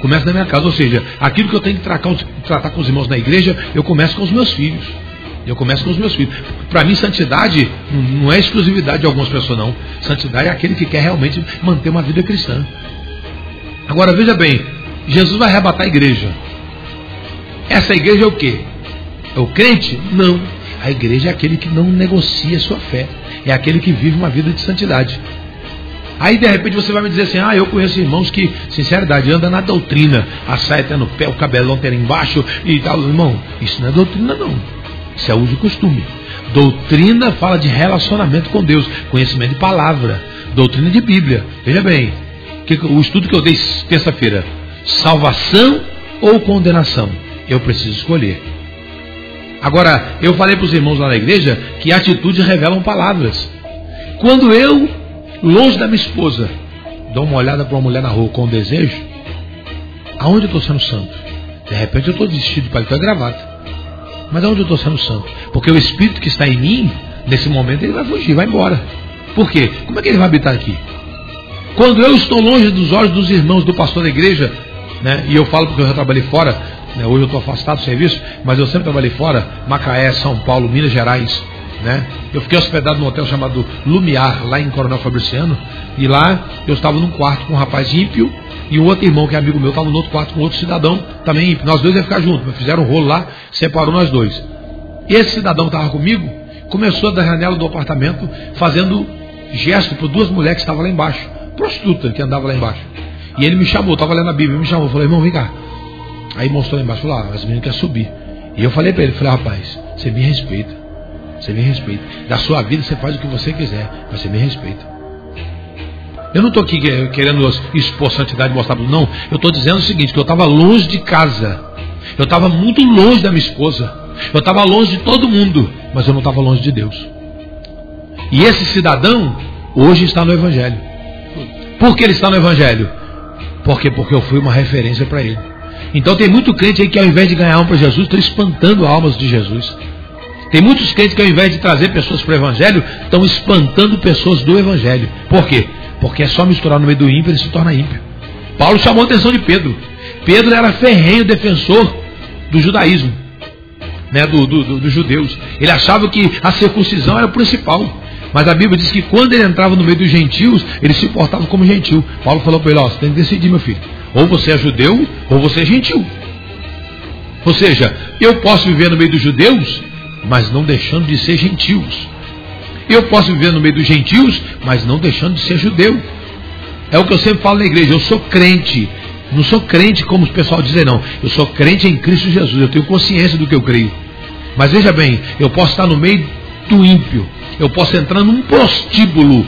Começa na minha casa, ou seja, aquilo que eu tenho que tratar, tratar com os irmãos na igreja, eu começo com os meus filhos. Eu começo com os meus filhos. Para mim, santidade não é exclusividade de algumas pessoas, não. Santidade é aquele que quer realmente manter uma vida cristã. Agora veja bem, Jesus vai arrebatar a igreja. Essa igreja é o quê? É o crente? Não. A igreja é aquele que não negocia sua fé. É aquele que vive uma vida de santidade. Aí de repente você vai me dizer assim: ah, eu conheço irmãos que, sinceridade, anda na doutrina, a saia até no pé, o cabelão até embaixo e tal. Irmão, isso não é doutrina, não. Isso é uso e costume. Doutrina fala de relacionamento com Deus, conhecimento de palavra, doutrina de Bíblia. Veja bem, o estudo que eu dei terça-feira, salvação ou condenação? Eu preciso escolher. Agora, eu falei para os irmãos lá na igreja que atitudes revelam palavras. Quando eu, longe da minha esposa, dou uma olhada para uma mulher na rua com desejo, aonde eu estou sendo santo? De repente eu estou vestido de paletó e gravata. Mas aonde eu estou sendo santo? Porque o Espírito que está em mim, nesse momento, ele vai fugir, vai embora. Por quê? Como é que ele vai habitar aqui? Quando eu estou longe dos olhos dos irmãos do pastor da igreja, né, e eu falo porque eu já trabalhei fora, né, hoje eu estou afastado do serviço, mas eu sempre trabalhei fora, Macaé, São Paulo, Minas Gerais, né? Eu fiquei hospedado num hotel chamado Lumiar, lá em Coronel Fabriciano, e lá eu estava num quarto com um rapaz ímpio e um outro irmão que é amigo meu estava no outro quarto com outro cidadão também ímpio. Nós dois ia ficar juntos, fizeram um rolo lá, separou nós dois. Esse cidadão que estava comigo começou da janela do apartamento fazendo gesto para duas mulheres que estavam lá embaixo, prostituta que andava lá embaixo. E ele me chamou, estava lendo a Bíblia, me chamou, falou, irmão, vem cá. Aí mostrou lá embaixo, falou, ah, as meninas querem subir. E eu falei para ele, falei, rapaz, você me respeita. Você me respeita. Da sua vida você faz o que você quiser, mas você me respeita. Eu não estou aqui querendo expor santidade mostrar não. Eu estou dizendo o seguinte, que eu estava longe de casa. Eu estava muito longe da minha esposa. Eu estava longe de todo mundo, mas eu não estava longe de Deus. E esse cidadão hoje está no Evangelho. Por que ele está no Evangelho? Porque porque eu fui uma referência para ele. Então tem muito crente aí que ao invés de ganhar um para Jesus, está espantando almas de Jesus. Tem muitos crentes que ao invés de trazer pessoas para o Evangelho, estão espantando pessoas do Evangelho. Por quê? Porque é só misturar no meio do ímpio, ele se torna ímpio. Paulo chamou a atenção de Pedro. Pedro era ferrenho defensor do judaísmo, né, do, do, do, dos judeus. Ele achava que a circuncisão era o principal. Mas a Bíblia diz que quando ele entrava no meio dos gentios, ele se portava como gentil. Paulo falou para ele: Ó, você tem que decidir, meu filho. Ou você é judeu, ou você é gentil. Ou seja, eu posso viver no meio dos judeus, mas não deixando de ser gentios. Eu posso viver no meio dos gentios, mas não deixando de ser judeu. É o que eu sempre falo na igreja. Eu sou crente. Não sou crente como o pessoal diz, não. Eu sou crente em Cristo Jesus. Eu tenho consciência do que eu creio. Mas veja bem, eu posso estar no meio do ímpio. Eu posso entrar num prostíbulo.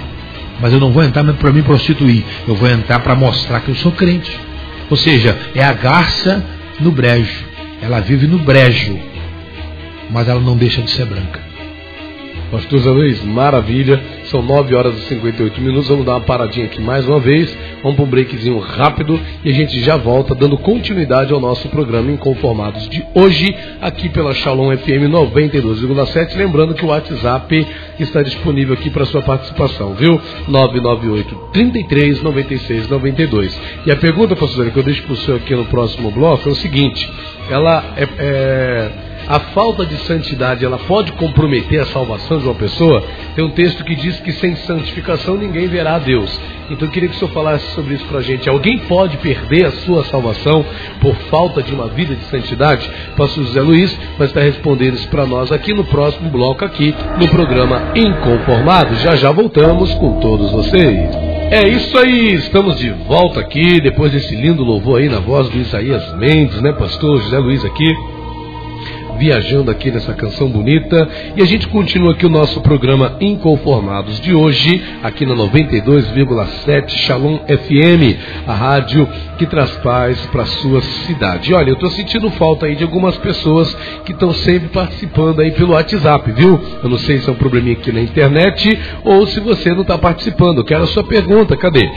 Mas eu não vou entrar para me prostituir. Eu vou entrar para mostrar que eu sou crente. Ou seja, é a garça no brejo. Ela vive no brejo. Mas ela não deixa de ser branca. Pastor Zé Luiz, maravilha. São 9 horas e 58 minutos. Vamos dar uma paradinha aqui mais uma vez. Vamos para um breakzinho rápido e a gente já volta dando continuidade ao nosso programa Inconformados de hoje, aqui pela Shalom FM 92,7. Lembrando que o WhatsApp está disponível aqui para sua participação, viu? 998 33 96 92. E a pergunta, Zé, que eu deixo para o senhor aqui no próximo bloco é o seguinte: ela é, é a falta de santidade ela pode comprometer a salvação de uma pessoa? Tem um texto que diz que sem santificação ninguém verá a Deus. Então eu queria que o senhor falasse sobre isso para a gente. Alguém pode perder a sua salvação por falta de uma vida de santidade? Pastor José Luiz vai estar respondendo isso para nós aqui no próximo bloco, aqui no programa Inconformados. Já já voltamos com todos vocês. É isso aí, estamos de volta aqui, depois desse lindo louvor aí na voz do Isaías Mendes, né, pastor José Luiz aqui viajando aqui nessa canção bonita. E a gente continua aqui o nosso programa Inconformados de hoje, aqui na 92,7 Shalom FM, a rádio que traz paz para sua cidade. Olha, eu estou sentindo falta aí de algumas pessoas que estão sempre participando aí pelo WhatsApp, viu? Eu não sei se é um probleminha aqui na internet ou se você não está participando. Eu quero a sua pergunta, cadê?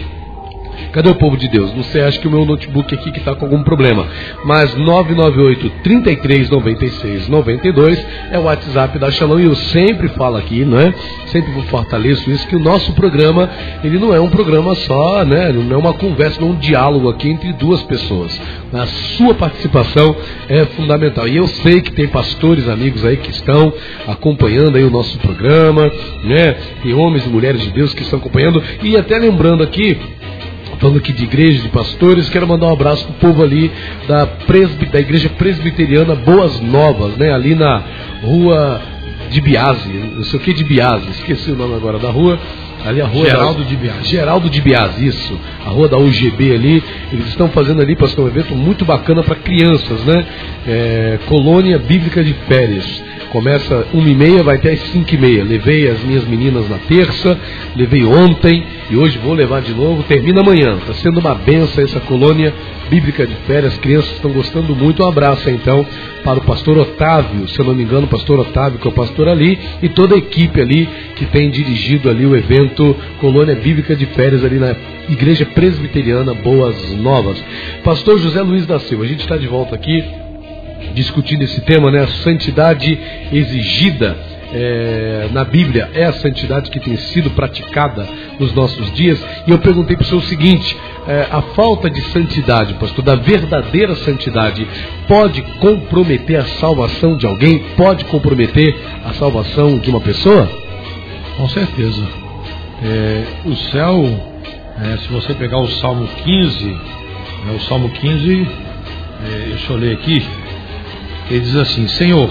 Cadê o povo de Deus? Não sei, acho que o meu notebook aqui que está com algum problema. Mas 998 33 96 92 é o WhatsApp da Shalom e eu sempre falo aqui, não é? Sempre fortaleço isso, que o nosso programa, ele não é um programa só, né? Não é uma conversa, não é um diálogo aqui entre duas pessoas. A sua participação é fundamental. E eu sei que tem pastores, amigos aí que estão acompanhando aí o nosso programa, né? Tem homens e mulheres de Deus que estão acompanhando. E até lembrando aqui, falando aqui de igreja, de pastores, quero mandar um abraço pro povo ali da, presbi, da igreja presbiteriana Boas Novas, né? Ali na rua de Biase, não sei o que de Biase, esqueci o nome agora da rua. Ali a rua Geraldo da, de Biase. Geraldo de Biase, isso. A rua da UGB ali. Eles estão fazendo ali, pastor, um evento muito bacana para crianças, né? É, colônia Bíblica de Férias. Começa uma e meia, vai até as cinco e meia. Levei as minhas meninas na terça, levei ontem e hoje vou levar de novo. Termina amanhã. Está sendo uma benção essa colônia bíblica de férias. As crianças estão gostando muito. Um abraço então para o pastor Otávio, se eu não me engano, o pastor Otávio, que é o pastor ali, e toda a equipe ali que tem dirigido ali o evento colônia bíblica de férias ali na Igreja Presbiteriana Boas Novas. Pastor José Luiz da Silva, a gente está de volta aqui discutindo esse tema, né? A santidade exigida é, na Bíblia é a santidade que tem sido praticada nos nossos dias. E eu perguntei para o senhor o seguinte: é, a falta de santidade, pastor, da verdadeira santidade, pode comprometer a salvação de alguém? Pode comprometer a salvação de uma pessoa? Com certeza. É, o céu, é, se você pegar o Salmo 15, né, o Salmo 15, é, deixa eu ler aqui, ele diz assim: Senhor,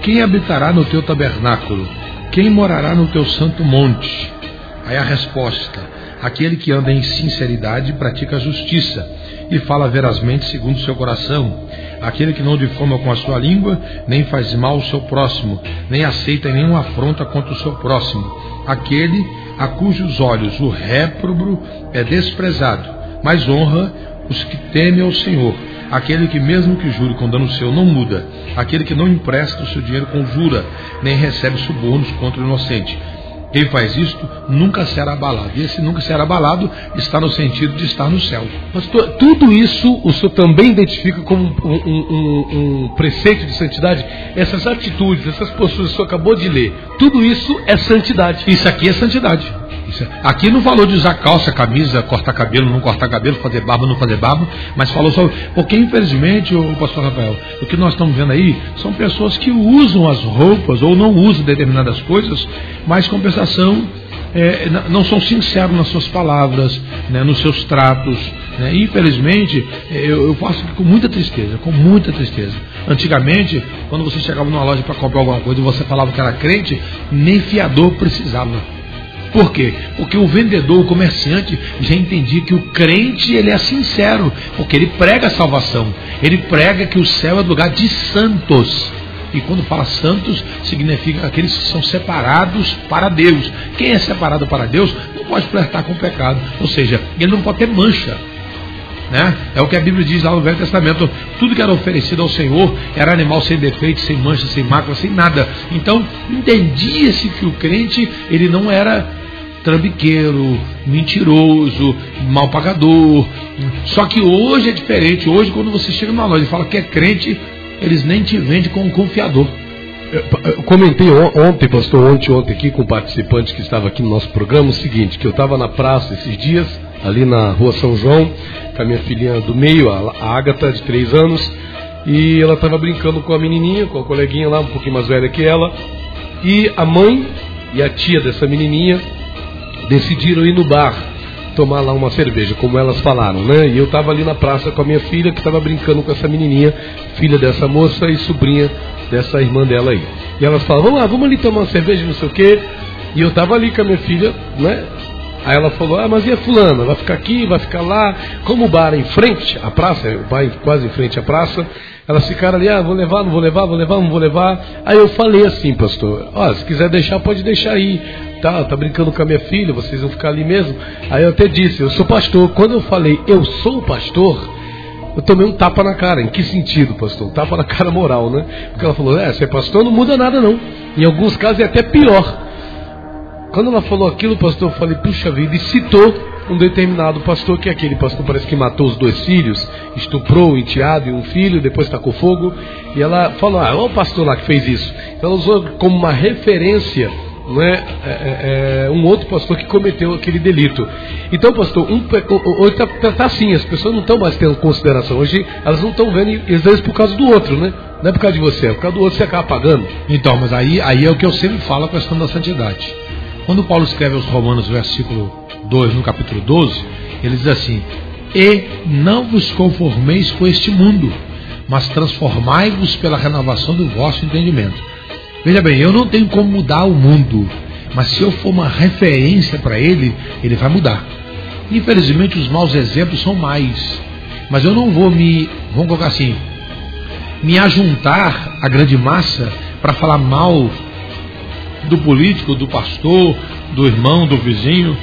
quem habitará no teu tabernáculo? Quem morará no teu santo monte? Aí a resposta: aquele que anda em sinceridade pratica a justiça e fala verazmente segundo seu coração, aquele que não difama com a sua língua, nem faz mal ao seu próximo, nem aceita nenhuma afronta contra o seu próximo, aquele a cujos olhos o réprobo é desprezado, mas honra os que temem ao Senhor aquele que, mesmo que jure com dano seu, não muda, aquele que não empresta o seu dinheiro com jura, nem recebe subornos contra o inocente. Quem faz isto nunca será abalado. E esse nunca será abalado está no sentido de estar no céu. Pastor, tudo isso o senhor também identifica como um, um, um, um preceito de santidade? Essas atitudes, essas posturas que o senhor acabou de ler, tudo isso é santidade. Isso aqui é santidade. Aqui não falou de usar calça, camisa, cortar cabelo, não cortar cabelo, fazer barba, não fazer barba, mas falou só. Porque, infelizmente, o pastor Rafael, o que nós estamos vendo aí são pessoas que usam as roupas ou não usam determinadas coisas, mas compensação é, não são sinceros nas suas palavras, né, nos seus tratos. Né? Infelizmente, eu, eu faço com muita tristeza, com muita tristeza. Antigamente, quando você chegava numa loja para comprar alguma coisa e você falava que era crente, nem fiador precisava. Por quê? Porque o vendedor, o comerciante, já entendia que o crente ele é sincero, porque ele prega a salvação, ele prega que o céu é lugar de santos. E quando fala santos, significa aqueles que são separados para Deus. Quem é separado para Deus não pode flertar com o pecado, ou seja, ele não pode ter mancha. Né? É o que a Bíblia diz lá no Velho Testamento. Tudo que era oferecido ao Senhor era animal sem defeito, sem mancha, sem mácula, sem nada. Então entendia-se que o crente ele não era trambiqueiro, mentiroso, mal pagador. Só que hoje é diferente. Hoje, quando você chega numa loja e fala que é crente, eles nem te vendem como confiador. Eu comentei ontem, pastor, ontem, ontem aqui com o participante que estava aqui no nosso programa, o seguinte, que eu estava na praça esses dias, ali na rua São João, com a minha filhinha do meio, a Agatha, de três anos, e ela estava brincando com a menininha, com a coleguinha lá, um pouquinho mais velha que ela, e a mãe e a tia dessa menininha decidiram ir no bar tomar lá uma cerveja, como elas falaram, né? E eu estava ali na praça com a minha filha, que estava brincando com essa menininha, filha dessa moça e sobrinha dessa irmã dela aí. E elas falaram, vamos lá, vamos ali tomar uma cerveja, não sei o quê. E eu estava ali com a minha filha, né? Aí ela falou, ah, mas e a fulana? Vai ficar aqui, vai ficar lá? Como o bar é em frente à praça, o bar é quase em frente à praça, elas ficaram ali, ah, vou levar, não vou levar, vou levar, não vou levar. Aí eu falei assim, pastor, ó, se quiser deixar, pode deixar aí. Tá, tá brincando com a minha filha, vocês vão ficar ali mesmo. Aí eu até disse, eu sou pastor. Quando eu falei, eu sou pastor, eu tomei um tapa na cara. Em que sentido, pastor? Um tapa na cara moral, né? Porque ela falou, é, ser pastor não muda nada não. Em alguns casos é até pior. Quando ela falou aquilo, pastor, eu falei, puxa vida, e citou um determinado pastor, que é aquele pastor parece que matou os dois filhos, estuprou o enteado e um filho, depois tacou fogo, e ela falou, ah, o pastor lá que fez isso. Ela usou como uma referência não é, é, é, é um outro pastor que cometeu aquele delito. Então, pastor, um, hoje está tá, tá assim, as pessoas não estão mais tendo consideração. Hoje elas não estão vendo, vezes, por causa do outro, né? Não é por causa de você, é por causa do outro você acaba pagando. Então, mas aí, aí é o que eu sempre falo, a questão da santidade. Quando Paulo escreve aos Romanos, versículo 2, no capítulo 12, ele diz assim: E não vos conformeis com este mundo, mas transformai-vos pela renovação do vosso entendimento. Veja bem, eu não tenho como mudar o mundo, mas se eu for uma referência para ele, ele vai mudar. Infelizmente, os maus exemplos são mais, mas eu não vou me, vamos colocar assim, me ajuntar à grande massa para falar mal do político, do pastor, do irmão, do vizinho.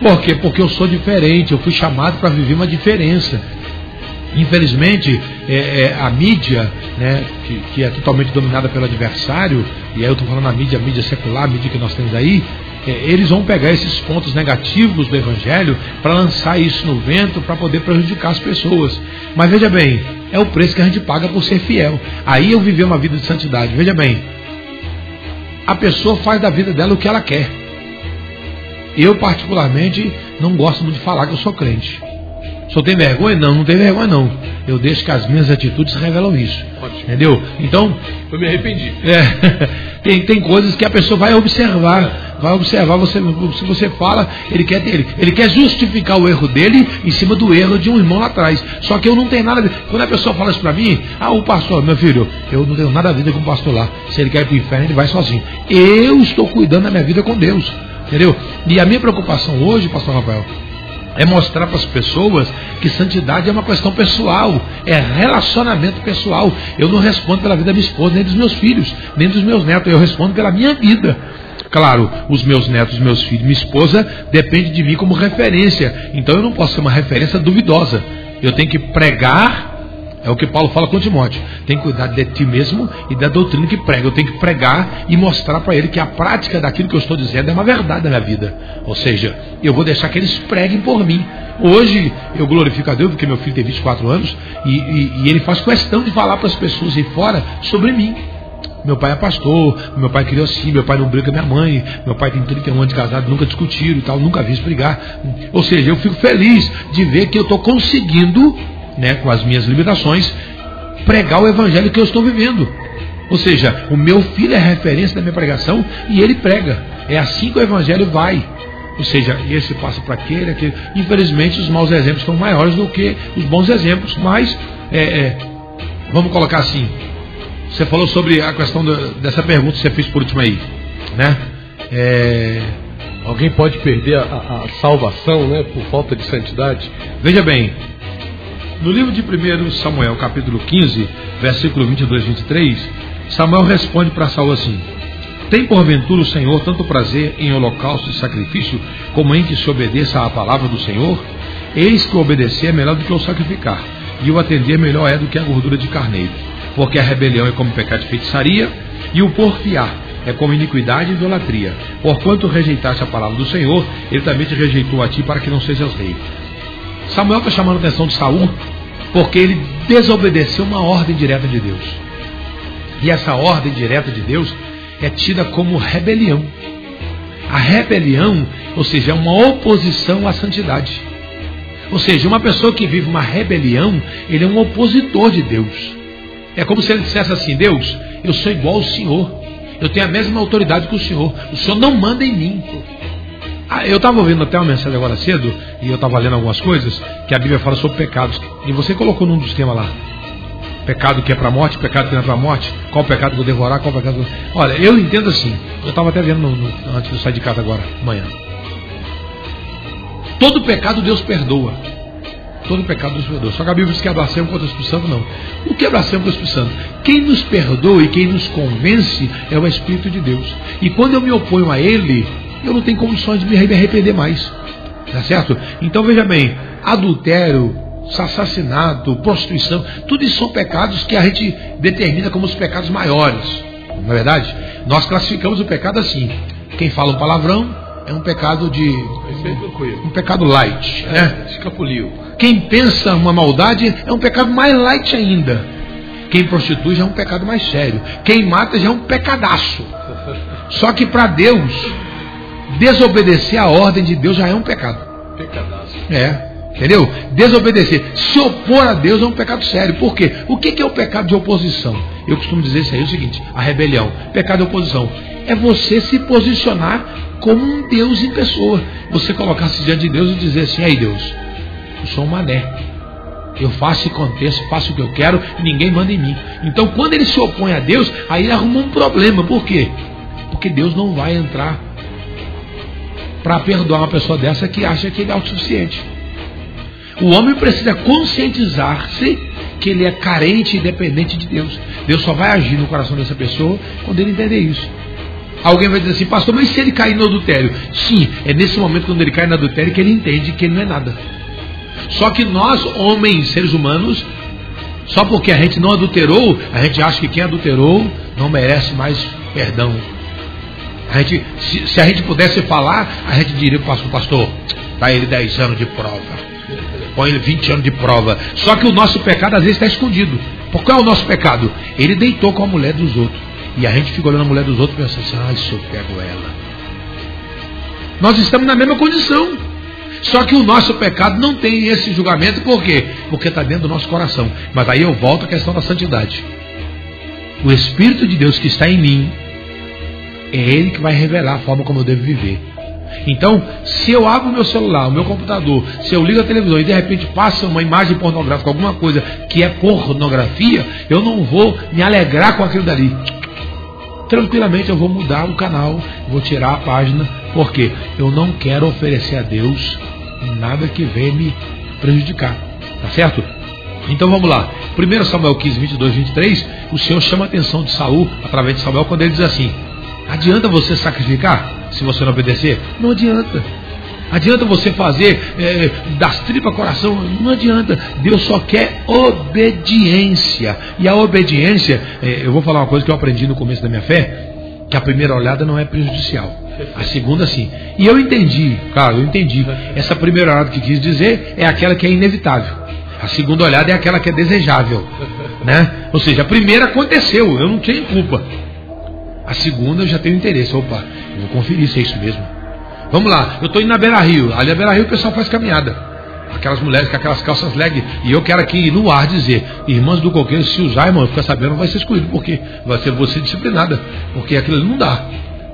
Por quê? Porque eu sou diferente, eu fui chamado para viver uma diferença. Infelizmente, é, é, a mídia, né, que, que, é totalmente dominada pelo adversário, e aí eu estou falando a mídia, a mídia secular, a mídia que nós temos aí, é, eles vão pegar esses pontos negativos do Evangelho para lançar isso no vento para poder prejudicar as pessoas. Mas veja bem, é o preço que a gente paga por ser fiel. Aí eu viver uma vida de santidade. Veja bem, a pessoa faz da vida dela o que ela quer. Eu, particularmente, não gosto muito de falar que eu sou crente. Só tem vergonha? Não, não tem vergonha não. Eu deixo que as minhas atitudes revelam isso. Ótimo. Entendeu? Então. Eu me arrependi. É, tem, tem coisas que a pessoa vai observar. Vai observar, você, se você fala, ele quer, ele, ele quer justificar o erro dele em cima do erro de um irmão lá atrás. Só que eu não tenho nada a ver. Quando a pessoa fala isso pra mim, ah, o pastor, meu filho, eu não tenho nada a ver com o pastor lá. Se ele quer ir pro inferno, ele vai sozinho. Eu estou cuidando da minha vida com Deus. Entendeu? E a minha preocupação hoje, pastor Rafael, é mostrar para as pessoas que santidade é uma questão pessoal, é relacionamento pessoal. Eu não respondo pela vida da minha esposa, nem dos meus filhos, nem dos meus netos, eu respondo pela minha vida. Claro, os meus netos, meus filhos, minha esposa depende de mim como referência. Então eu não posso ser uma referência duvidosa. Eu tenho que pregar é o que Paulo fala com Timóteo. Tem que cuidar de ti mesmo e da doutrina que prega. Eu tenho que pregar e mostrar para ele que a prática daquilo que eu estou dizendo é uma verdade na minha vida. Ou seja, eu vou deixar que eles preguem por mim. Hoje eu glorifico a Deus porque meu filho tem 24 anos e, e, e ele faz questão de falar para as pessoas aí fora sobre mim. Meu pai é pastor, meu pai criou assim, meu pai não briga com minha mãe, meu pai tem 31 anos de casado, nunca discutiram e tal, nunca vi isso brigar. Ou seja, eu fico feliz de ver que eu estou conseguindo né, com as minhas limitações, pregar o evangelho que eu estou vivendo. Ou seja, o meu filho é referência da minha pregação e ele prega. É assim que o evangelho vai. Ou seja, esse passa para aquele, aquele. Infelizmente, os maus exemplos são maiores do que os bons exemplos. Mas, é, é, vamos colocar assim. Você falou sobre a questão dessa pergunta que você fez por último aí. Né? É, alguém pode perder a, a, salvação né, por falta de santidade? Veja bem, no livro de 1 Samuel, capítulo 15, versículo 22 e 23, Samuel responde para Saul assim: Tem porventura o Senhor tanto prazer em holocausto e sacrifício, como em que se obedeça à palavra do Senhor? Eis que obedecer é melhor do que o sacrificar, e o atender melhor é do que a gordura de carneiro. Porque a rebelião é como pecado de feitiçaria, e o porfiar é como iniquidade e idolatria. Porquanto rejeitaste a palavra do Senhor, ele também te rejeitou a ti para que não sejas rei. Samuel está chamando a atenção de Saul porque ele desobedeceu uma ordem direta de Deus. E essa ordem direta de Deus é tida como rebelião. A rebelião, ou seja, é uma oposição à santidade. Ou seja, uma pessoa que vive uma rebelião, ele é um opositor de Deus. É como se ele dissesse assim: Deus, eu sou igual ao Senhor. Eu tenho a mesma autoridade que o Senhor. O Senhor não manda em mim. Ah, eu estava ouvindo até uma mensagem agora cedo, e eu estava lendo algumas coisas, que a Bíblia fala sobre pecados. E você colocou num dos temas lá. Pecado que é para morte, pecado que não é para morte, qual pecado eu devorar, qual pecado eu... Olha, eu entendo assim, eu estava até vendo no, no, antes de sair de casa agora, amanhã. Todo pecado Deus perdoa. Todo pecado Deus perdoa. Só que a Bíblia diz que blasfemo contra o Espírito Santo, não. O que blasfemo contra o Espírito Santo? Quem nos perdoa e quem nos convence é o Espírito de Deus. E quando eu me oponho a Ele, eu não tenho condições de me arrepender mais. Tá certo? Então veja bem, adultério, assassinato, prostituição, tudo isso são pecados que a gente determina como os pecados maiores. Não é verdade? Nós classificamos o pecado assim. Quem fala um palavrão é um pecado de. Um pecado light. Né? Escapuliu. Quem pensa uma maldade é um pecado mais light ainda. Quem prostitui já é um pecado mais sério. Quem mata já é um pecadaço. Só que para Deus, desobedecer a ordem de Deus já é um pecado. Pecadaço. É. Entendeu? Desobedecer. Se opor a Deus é um pecado sério. Por quê? O que é o pecado de oposição? Eu costumo dizer isso aí é o seguinte: a rebelião. Pecado de oposição. É você se posicionar como um Deus em pessoa. Você colocar-se diante de Deus e dizer assim: aí Deus, eu sou um mané. Eu faço e aconteço, faço o que eu quero e ninguém manda em mim. Então, quando ele se opõe a Deus, aí ele arruma um problema. Por quê? Porque Deus não vai entrar para perdoar uma pessoa dessa que acha que ele é autossuficiente. O homem precisa conscientizar-se que ele é carente e dependente de Deus. Deus só vai agir no coração dessa pessoa quando ele entender isso. Alguém vai dizer assim, pastor, mas se ele cair no adultério? Sim, é nesse momento quando ele cai no adultério que ele entende que ele não é nada. Só que nós, homens, seres humanos, só porque a gente não adulterou, a gente acha que quem adulterou não merece mais perdão. A gente, se, se a gente pudesse falar, a gente diria para o pastor, dá ele 10 anos de prova. Põe ele 20 anos de prova. Só que o nosso pecado às vezes está escondido. Por qual é o nosso pecado? Ele deitou com a mulher dos outros. E a gente fica olhando a mulher dos outros e pensa assim, ai, se eu pego ela. Nós estamos na mesma condição. Só que o nosso pecado não tem esse julgamento, por quê? Porque está dentro do nosso coração. Mas aí eu volto à questão da santidade. O Espírito de Deus que está em mim, é Ele que vai revelar a forma como eu devo viver. Então, se eu abro o meu celular, o meu computador, se eu ligo a televisão e de repente passa uma imagem pornográfica, alguma coisa que é pornografia, eu não vou me alegrar com aquilo dali. Tranquilamente eu vou mudar o canal, vou tirar a página, porque eu não quero oferecer a Deus nada que venha me prejudicar. Tá certo? Então vamos lá. 1 Samuel 15, 22, 23, o Senhor chama a atenção de Saul, através de Samuel, quando ele diz assim: Adianta você sacrificar se você não obedecer? Não adianta. Adianta você fazer é, das tripas coração? Não adianta. Deus só quer obediência. E a obediência, é, eu vou falar uma coisa que eu aprendi no começo da minha fé, que a primeira olhada não é prejudicial. A segunda sim. E eu entendi, cara, eu entendi. Essa primeira olhada que quis dizer é aquela que é inevitável. A segunda olhada é aquela que é desejável. Né? Ou seja, a primeira aconteceu, eu não tinha culpa. A segunda eu já tenho interesse. Opa, eu vou conferir se é isso mesmo. Vamos lá, eu estou indo na Beira Rio. Ali na Beira Rio o pessoal faz caminhada. Aquelas mulheres com aquelas calças leg. E eu quero aqui no ar dizer, irmãs do coqueiro, se usar, irmão, fica sabendo, vai ser excluído. Porque vai ser você disciplinada. Porque aquilo não dá.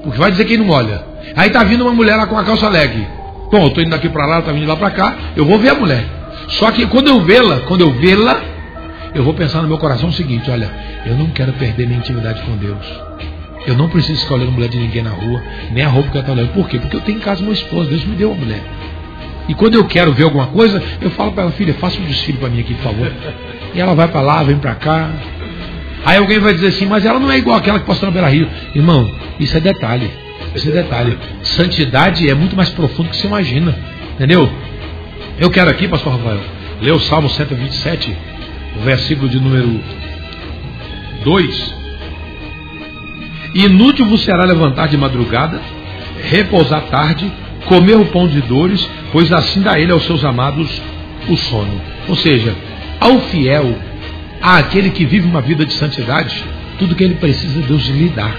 Porque vai dizer quem não olha. Aí tá vindo uma mulher lá com a calça leg. Bom, eu estou indo daqui para lá, tá vindo lá para cá, eu vou ver a mulher. Só que quando eu vê-la, quando eu vê-la, eu vou pensar no meu coração o seguinte, olha, eu não quero perder minha intimidade com Deus. Eu não preciso ficar olhando mulher de ninguém na rua, nem a roupa que ela está olhando. Por quê? Porque eu tenho em casa uma esposa, Deus me deu uma mulher. E quando eu quero ver alguma coisa, eu falo para ela, filha, faça um desfile para mim aqui, por favor. E ela vai para lá, vem para cá. Aí alguém vai dizer assim, mas ela não é igual aquela que passou na Beira Rio. Irmão, isso é detalhe. Isso é detalhe. Santidade é muito mais profundo do que você imagina. Entendeu? Eu quero aqui, pastor Rafael, ler o Salmo 127, o versículo de número 2 Inútil vos será levantar de madrugada, repousar tarde, comer o pão de dores, pois assim dá ele aos seus amados o sono. Ou seja, ao fiel, àquele que vive uma vida de santidade, tudo que ele precisa, Deus lhe dá.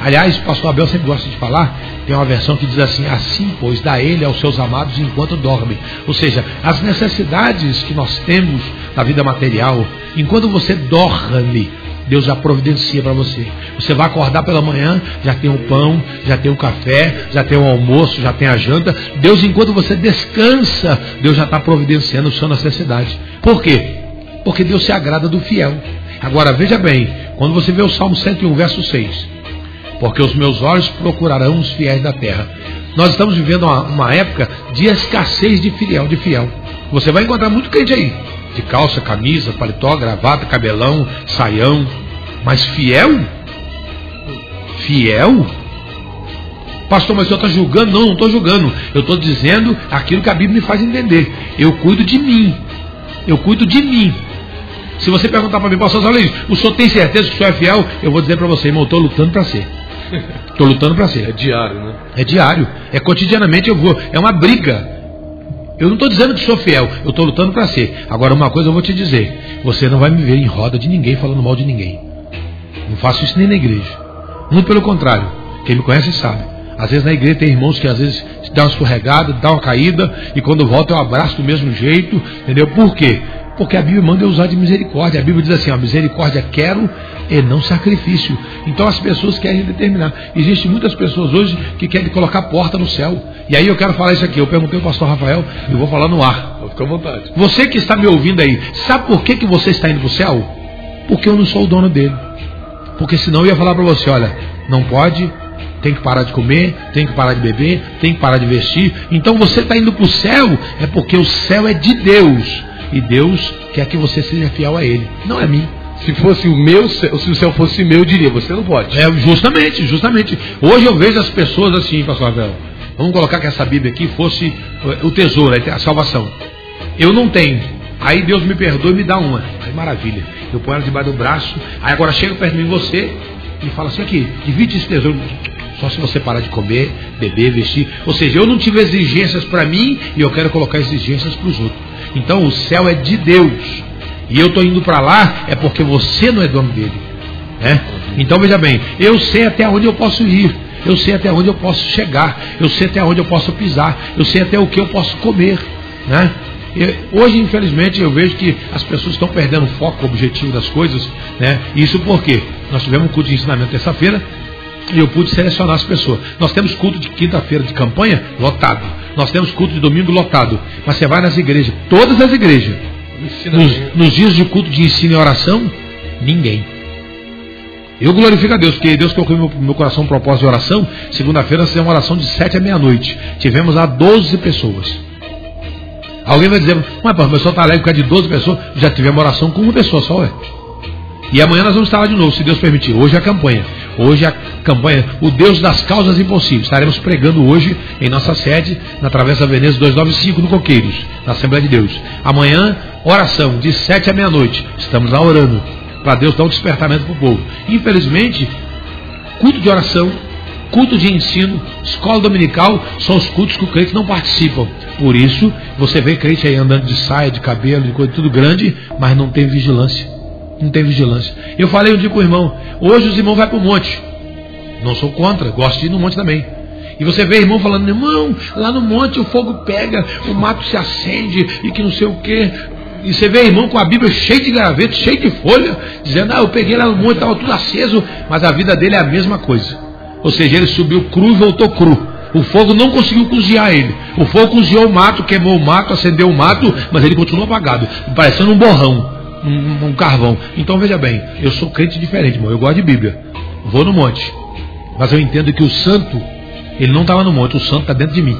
Aliás, o pastor Abel sempre gosta de falar, tem uma versão que diz assim: assim, pois, dá ele aos seus amados enquanto dorme. Ou seja, as necessidades que nós temos na vida material, enquanto você dorme, Deus já providencia para você. Você vai acordar pela manhã, já tem o pão, já tem o café, já tem o almoço, já tem a janta. Deus, enquanto você descansa, Deus já está providenciando a sua necessidade. Por quê? Porque Deus se agrada do fiel. Agora veja bem, quando você vê o Salmo 101, verso 6, porque os meus olhos procurarão os fiéis da terra. Nós estamos vivendo uma, uma época de escassez de fiel, de fiel. Você vai encontrar muito crente aí de calça, camisa, paletó, gravata, cabelão, saião. Mas fiel? Fiel? Pastor, mas o senhor está julgando? Não, não estou julgando. Eu estou dizendo aquilo que a Bíblia me faz entender. Eu cuido de mim. Eu cuido de mim. Se você perguntar para mim, pastor Luiz, o senhor tem certeza que o senhor é fiel? Eu vou dizer para você, irmão, eu estou lutando para ser. Estou lutando para ser. É diário, né? É diário. É cotidianamente eu vou. É uma briga. Eu não estou dizendo que sou fiel, eu estou lutando para ser. Agora, uma coisa eu vou te dizer: você não vai me ver em roda de ninguém falando mal de ninguém. Não faço isso nem na igreja. Muito pelo contrário. Quem me conhece sabe. Às vezes na igreja tem irmãos que às vezes dá uma escorregada, dá uma caída, e quando volta eu abraço do mesmo jeito, entendeu? Por quê? Porque a Bíblia manda usar de misericórdia. A Bíblia diz assim: a misericórdia quero e não sacrifício. Então as pessoas querem determinar. Existem muitas pessoas hoje que querem colocar porta no céu. E aí eu quero falar isso aqui. Eu perguntei ao pastor Rafael e vou falar no ar. Fica à vontade. Você que está me ouvindo aí, sabe por que, que você está indo para o céu? Porque eu não sou o dono dele. Porque senão eu ia falar para você: olha, não pode, tem que parar de comer, tem que parar de beber, tem que parar de vestir. Então você está indo para o céu, é porque o céu é de Deus. E Deus quer que você seja fiel a Ele, não é mim. Se fosse o meu, se o céu fosse meu, eu diria, você não pode. É, justamente, justamente. Hoje eu vejo as pessoas assim, pastor Abel. Vamos colocar que essa Bíblia aqui fosse o tesouro, a salvação. Eu não tenho. Aí Deus me perdoa e me dá uma. Aí maravilha. Eu ponho ela debaixo do braço. Aí agora chega perto de mim você e fala assim aqui, divide esse tesouro. Só se você parar de comer, beber, vestir. Ou seja, eu não tive exigências para mim e eu quero colocar exigências para os outros. Então o céu é de Deus. E eu estou indo para lá é porque você não é dono dele. Né? Então veja bem, eu sei até onde eu posso ir. Eu sei até onde eu posso chegar. Eu sei até onde eu posso pisar. Eu sei até o que eu posso comer. Né? hoje, infelizmente, eu vejo que as pessoas estão perdendo o foco, o objetivo das coisas. Né? Isso porque nós tivemos um culto de ensinamento terça-feira e eu pude selecionar as pessoas. Nós temos culto de quinta-feira de campanha lotado. Nós temos culto de domingo lotado. Mas você vai nas igrejas, todas as igrejas, nos, nos dias de culto de ensino e oração, ninguém. Eu glorifico a Deus, porque Deus colocou no meu, meu coração um propósito de oração. Segunda-feira nós fizemos uma oração de 7 à meia-noite. Tivemos lá 12 pessoas. Alguém vai dizer, mas o pessoal está alegre por causa de 12 pessoas. Já tivemos oração com uma pessoa só, ué. E amanhã nós vamos estar lá de novo, se Deus permitir. Hoje é a campanha. Hoje é a campanha, o Deus das causas impossíveis. Estaremos pregando hoje em nossa sede, na Travessa Veneza 295, no Coqueiros, na Assembleia de Deus. Amanhã, oração, de 7 à meia-noite. Estamos lá orando, para Deus dar um despertamento para o povo. Infelizmente, culto de oração, culto de ensino, escola dominical, são os cultos que o crente não participam. Por isso, você vê crente aí andando de saia, de cabelo, de coisa tudo grande, mas não tem vigilância não tem vigilância. Eu falei um dia com o irmão, hoje os irmãos vão para o monte. Não sou contra, gosto de ir no monte também. E você vê irmão falando, irmão, lá no monte o fogo pega, o mato se acende e que não sei o que. E você vê irmão com a Bíblia cheia de gravetos, cheia de folha, dizendo, ah, eu peguei lá no monte, estava tudo aceso, mas a vida dele é a mesma coisa. Ou seja, ele subiu cru e voltou cru. O fogo não conseguiu cozinhar ele. O fogo cozinhou o mato, queimou o mato, acendeu o mato, mas ele continuou apagado, parecendo um borrão um, um carvão. Então veja bem, eu sou crente diferente, irmão. Eu gosto de Bíblia. Vou no monte. Mas eu entendo que o santo, ele não estava no monte, o santo está dentro de mim.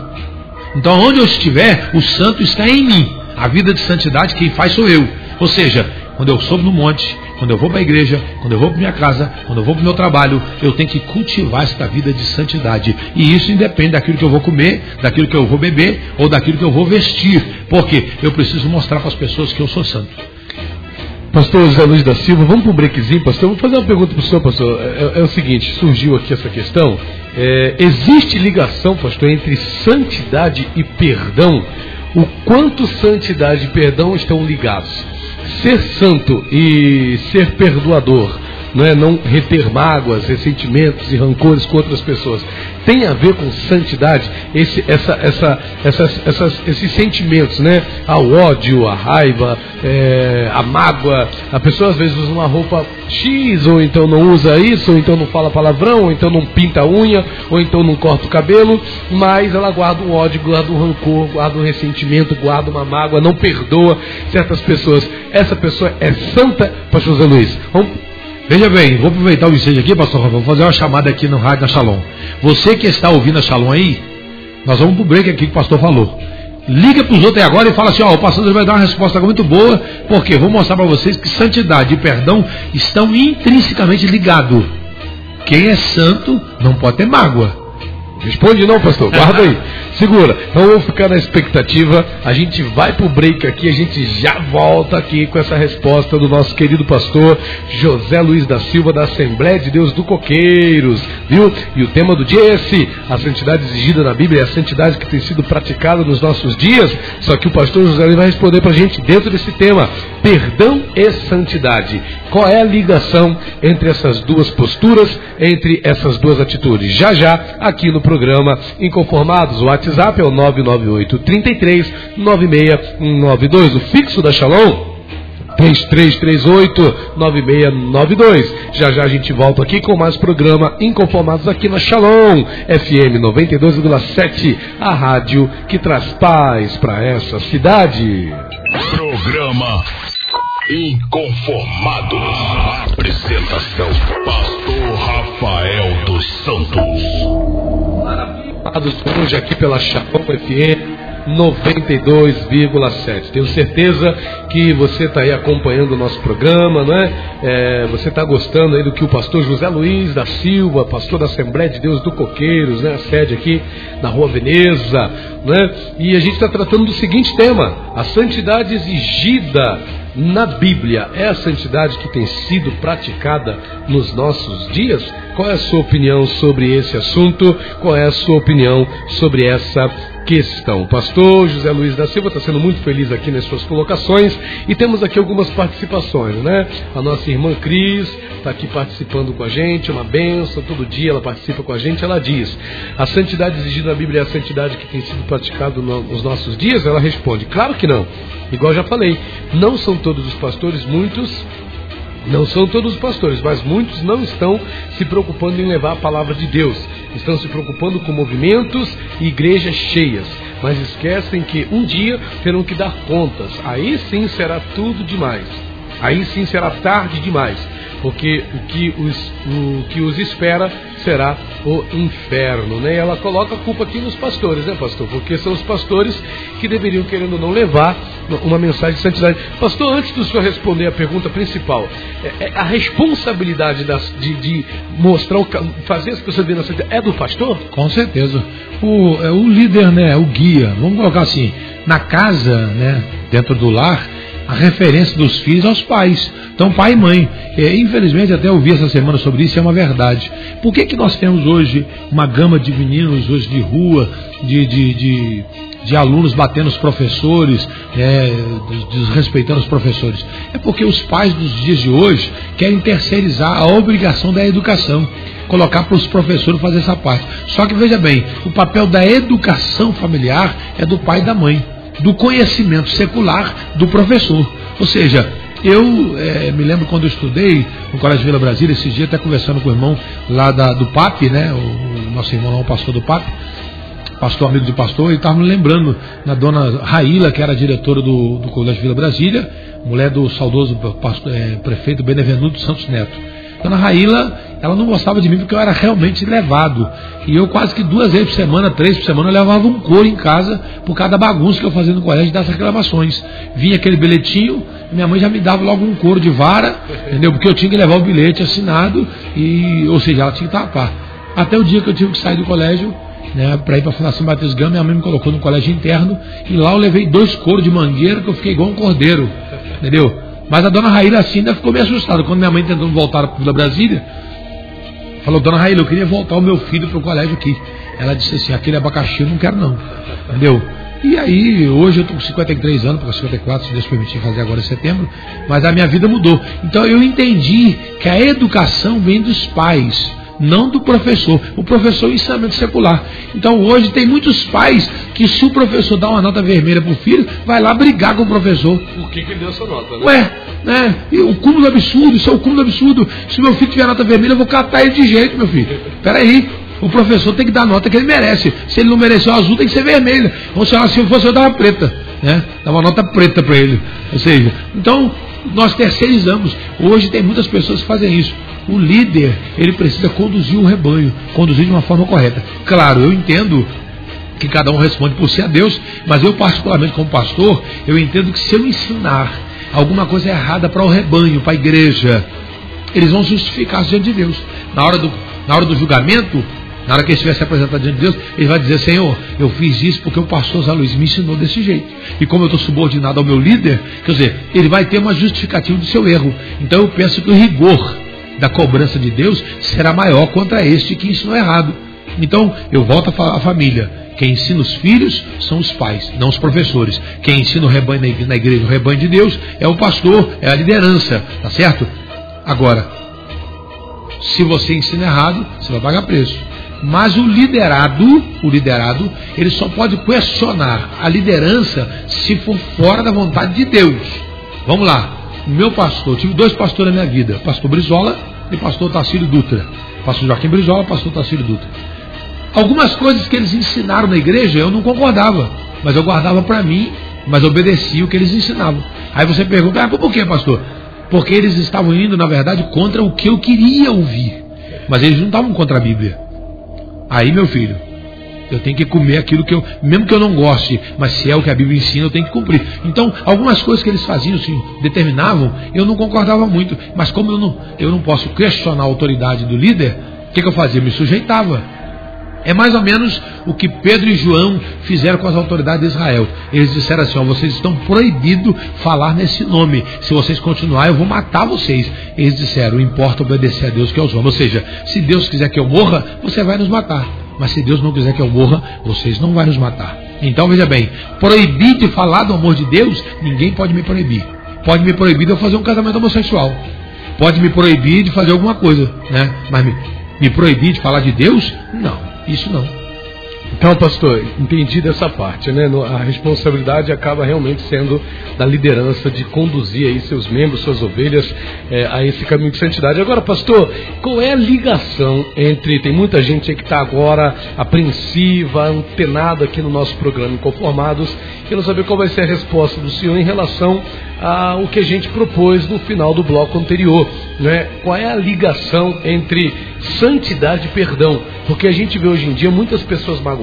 Então onde eu estiver, o santo está em mim. A vida de santidade quem faz sou eu. Ou seja, quando eu soube no monte, quando eu vou para a igreja, quando eu vou para minha casa, quando eu vou para o meu trabalho, eu tenho que cultivar esta vida de santidade. E isso independe daquilo que eu vou comer, daquilo que eu vou beber ou daquilo que eu vou vestir. Porque eu preciso mostrar para as pessoas que eu sou santo. Pastor José Luiz da Silva, vamos para um breakzinho, pastor. Vou fazer uma pergunta para o senhor, pastor. É, é, é, o seguinte, surgiu aqui essa questão. É, existe ligação, pastor, entre santidade e perdão? O quanto santidade e perdão estão ligados? Ser santo e ser perdoador não é não reter mágoas, ressentimentos e rancores com outras pessoas. Tem a ver com santidade, esse, essa, essa, essas, essas, esses sentimentos, né? Ah, o ódio, a raiva, é, a mágoa. A pessoa às vezes usa uma roupa X, ou então não usa isso, ou então não fala palavrão, ou então não pinta a unha, ou então não corta o cabelo, mas ela guarda um ódio, guarda um rancor, guarda um ressentimento, guarda uma mágoa, não perdoa certas pessoas. Essa pessoa é santa, pastor José Luiz. Vamos Veja bem, vou aproveitar o ensejo aqui, pastor Rafael, vou fazer uma chamada aqui no rádio da Shalom. Você que está ouvindo a Shalom aí, nós vamos pro break aqui que o pastor falou. Liga para os outros aí agora e fala assim, ó, o pastor vai dar uma resposta muito boa, porque vou mostrar para vocês que santidade e perdão estão intrinsecamente ligados. Quem é santo não pode ter mágoa. Responde não, pastor. Guarda aí. Segura. Então vamos ficar na expectativa. A gente vai pro break aqui, a gente já volta aqui com essa resposta do nosso querido pastor José Luiz da Silva da Assembleia de Deus do Coqueiros, viu? E o tema do dia é esse: a santidade exigida na Bíblia é a santidade que tem sido praticada nos nossos dias. Só que o pastor José Luiz vai responder pra gente dentro desse tema: perdão e santidade. Qual é a ligação entre essas duas posturas, entre essas duas atitudes? Já já aqui no programa Inconformados. O WhatsApp é o 998 33 9692. O fixo da Shalom 3338-9692. Já já a gente volta aqui com mais programa Inconformados aqui na Shalom FM 92,7, a rádio que traz paz para essa cidade. Programa Inconformados. Apresentação: Pastor Rafael dos Santos hoje aqui pela Chapão FM 92,7. Tenho certeza que você está aí acompanhando o nosso programa, né? É, você está gostando aí do que o pastor José Luiz da Silva, pastor da Assembleia de Deus do Coqueiros, né? A sede aqui na Rua Veneza, né? E a gente está tratando do seguinte tema: a santidade exigida na Bíblia é a santidade que tem sido praticada nos nossos dias? Qual é a sua opinião sobre esse assunto? Qual é a sua opinião sobre essa questão? O pastor José Luiz da Silva está sendo muito feliz aqui nas suas colocações e temos aqui algumas participações, né? A nossa irmã Cris está aqui participando com a gente, uma benção, todo dia ela participa com a gente. Ela diz: a santidade exigida na Bíblia é a santidade que tem sido praticada nos nossos dias? Ela responde: claro que não. Igual já falei, não são todos os pastores, muitos não são todos os pastores, mas muitos não estão se preocupando em levar a palavra de Deus. Estão se preocupando com movimentos e igrejas cheias, mas esquecem que um dia terão que dar contas. Aí sim será tudo demais. Aí sim será tarde demais porque o que os, o que os espera será o inferno. Né? E ela coloca a culpa aqui nos pastores, né, pastor? Porque são os pastores que deveriam, querendo ou não, levar uma mensagem de santidade. Pastor, antes do senhor responder a pergunta principal, é, é a responsabilidade das, de, de, mostrar, o, fazer as pessoas verem a santidade, é do pastor? Com certeza. O, é o líder, né, o guia, vamos colocar assim, na casa, né, dentro do lar, a referência dos filhos aos pais. Então, pai e mãe. É, infelizmente, até ouvi essa semana sobre isso, é uma verdade. Por que, que nós temos hoje uma gama de meninos hoje de rua, de, de, de, de alunos batendo os professores, é, desrespeitando os professores? É porque os pais dos dias de hoje querem terceirizar a obrigação da educação colocar para os professores fazer essa parte. Só que veja bem, o papel da educação familiar é do pai e da mãe do conhecimento secular do professor. Ou seja, eu é, me lembro quando eu estudei no Colégio Vila Brasília, esse dia até conversando com o irmão lá da, do PAP, né? O, o nosso irmão lá, o pastor do PAP, pastor amigo de pastor, ele estava me lembrando da dona Raíla, que era diretora do, do Colégio Vila Brasília, mulher do saudoso pastor, é, prefeito Benevenuto Santos Neto. Dona Raíla, ela não gostava de mim porque eu era realmente levado. E eu quase que duas vezes por semana, três por semana, eu levava um couro em casa por causa da bagunça que eu fazia no colégio das reclamações. Vinha aquele bilhetinho, minha mãe já me dava logo um couro de vara, entendeu? Porque eu tinha que levar o bilhete assinado, e, ou seja, ela tinha que tapar. Até o dia que eu tive que sair do colégio, né, para ir para a Fundação Batista Gama, minha mãe me colocou no colégio interno, e lá eu levei dois couros de mangueira que eu fiquei igual um cordeiro, entendeu? Mas a dona Raíla assim ainda ficou meio assustada. Quando minha mãe tentando voltar para Brasília, falou, dona Raíla, eu queria voltar o meu filho para o colégio aqui. Ela disse assim, aquele abacaxi eu não quero não. Entendeu? E aí, hoje eu estou com 53 anos, para 54, se Deus permitir fazer agora em setembro, mas a minha vida mudou. Então eu entendi que a educação vem dos pais não do professor. O professor é o ensinamento secular. Então hoje tem muitos pais que se o professor dá uma nota vermelha para o filho, vai lá brigar com o professor. Por que, que ele deu essa nota, né? Ué, né? E o cúmulo absurdo, isso é o cúmulo absurdo. Se meu filho tiver nota vermelha, eu vou catar ele de jeito, meu filho. Peraí. O professor tem que dar a nota que ele merece. Se ele não mereceu azul, tem que ser vermelha. Ou se eu fosse eu dava preta. Né? Dava uma nota preta para ele. Ou seja, então nós terceirizamos. Hoje tem muitas pessoas que fazem isso o líder ele precisa conduzir o rebanho, conduzir de uma forma correta. Claro, eu entendo que cada um responde por si a Deus, mas eu particularmente como pastor, eu entendo que se eu ensinar alguma coisa errada para o rebanho, para a igreja, eles vão justificar diante de Deus. Na hora do, na hora do julgamento, na hora que ele estiver se apresentando diante de Deus, ele vai dizer, Senhor, eu fiz isso porque o pastor Zé Luiz me ensinou desse jeito. E como eu estou subordinado ao meu líder, quer dizer, ele vai ter uma justificativa do seu erro. Então eu penso que o rigor da cobrança de Deus será maior contra este que ensinou errado. Então, eu volto a falar a família. Quem ensina os filhos são os pais, não os professores. Quem ensina o rebanho na igreja, o rebanho de Deus, é o pastor, é a liderança, tá certo? Agora, se você ensina errado, você vai pagar preço. Mas o liderado, o liderado, ele só pode questionar a liderança se for fora da vontade de Deus. Vamos lá meu pastor, tive dois pastores na minha vida, pastor Brizola e pastor Tacílio Dutra. Pastor Joaquim Brizola, pastor Tacílio Dutra. Algumas coisas que eles ensinaram na igreja eu não concordava, mas eu guardava para mim, mas obedecia o que eles ensinavam. Aí você pergunta, ah, por que, pastor? Porque eles estavam indo, na verdade, contra o que eu queria ouvir. Mas eles não estavam contra a Bíblia. Aí, meu filho, Eu tenho que comer aquilo que eu, mesmo que eu não goste, mas se é o que a Bíblia ensina, eu tenho que cumprir. Então, algumas coisas que eles faziam, assim, determinavam, eu não concordava muito. Mas como eu não, eu não posso questionar a autoridade do líder, o que, que eu fazia? Eu me sujeitava. É mais ou menos o que Pedro e João fizeram com as autoridades de Israel. Eles disseram assim: ó, vocês estão proibidos falar nesse nome. Se vocês continuarem, eu vou matar vocês. Eles disseram: importa obedecer a Deus que é os homens. Ou seja, se Deus quiser que eu morra, você vai nos matar. Mas se Deus não quiser que eu morra, vocês não vão nos matar. Então veja bem: proibir de falar do amor de Deus, ninguém pode me proibir. Pode me proibir de eu fazer um casamento homossexual. Pode me proibir de fazer alguma coisa, né? Mas me, me proibir de falar de Deus, não. Isso não. Então, pastor, entendi dessa parte, né? A responsabilidade acaba realmente sendo da liderança de conduzir aí seus membros, suas ovelhas é, a esse caminho de santidade. Agora, pastor, qual é a ligação entre. Tem muita gente que está agora apreensiva, antenada aqui no nosso programa Inconformados, querendo saber qual vai ser a resposta do senhor em relação ao que a gente propôs no final do bloco anterior. Né? Qual é a ligação entre santidade e perdão? Porque a gente vê hoje em dia muitas pessoas magoadas,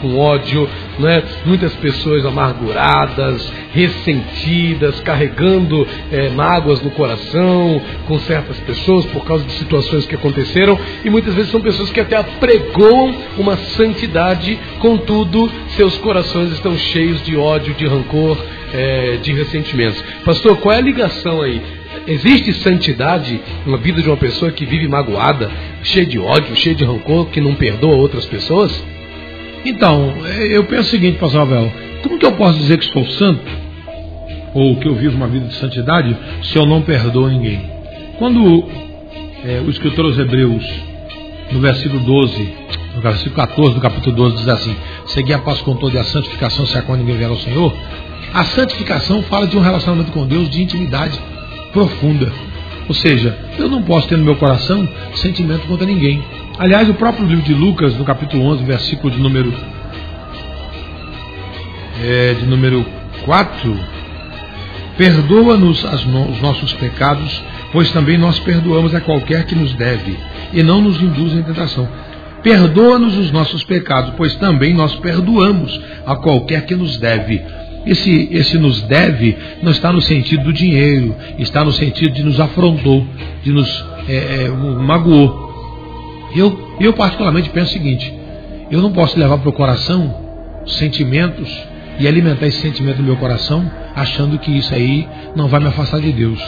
com ódio, né? muitas pessoas amarguradas, ressentidas, carregando é, mágoas no coração com certas pessoas por causa de situações que aconteceram, e muitas vezes são pessoas que até apregoam uma santidade, contudo, seus corações estão cheios de ódio, de rancor, é, de ressentimentos. Pastor, qual é a ligação aí? Existe santidade na vida de uma pessoa que vive magoada, cheia de ódio, cheia de rancor, que não perdoa outras pessoas? Então, eu penso o seguinte, pastor Abel, como que eu posso dizer que estou santo? Ou que eu vivo uma vida de santidade se eu não perdoo ninguém? Quando é, o escritor aos Hebreus, no versículo 12, no versículo 14 do capítulo 12, diz assim: Segui a paz com toda a santificação, se a qual ninguém vier ao Senhor. A santificação fala de um relacionamento com Deus de intimidade profunda. Ou seja, eu não posso ter no meu coração sentimento contra ninguém. Aliás, o próprio livro de Lucas, no capítulo 11, versículo de número é, de número 4, perdoa-nos os nossos pecados, pois também nós perdoamos a qualquer que nos deve, e não nos induz em tentação. Perdoa-nos os nossos pecados, pois também nós perdoamos a qualquer que nos deve esse, esse nos deve não está no sentido do dinheiro, está no sentido de nos afrontou, de nos é, é, magoou. Eu, eu, particularmente, penso o seguinte: eu não posso levar para o coração sentimentos e alimentar esse sentimento no meu coração, achando que isso aí não vai me afastar de Deus.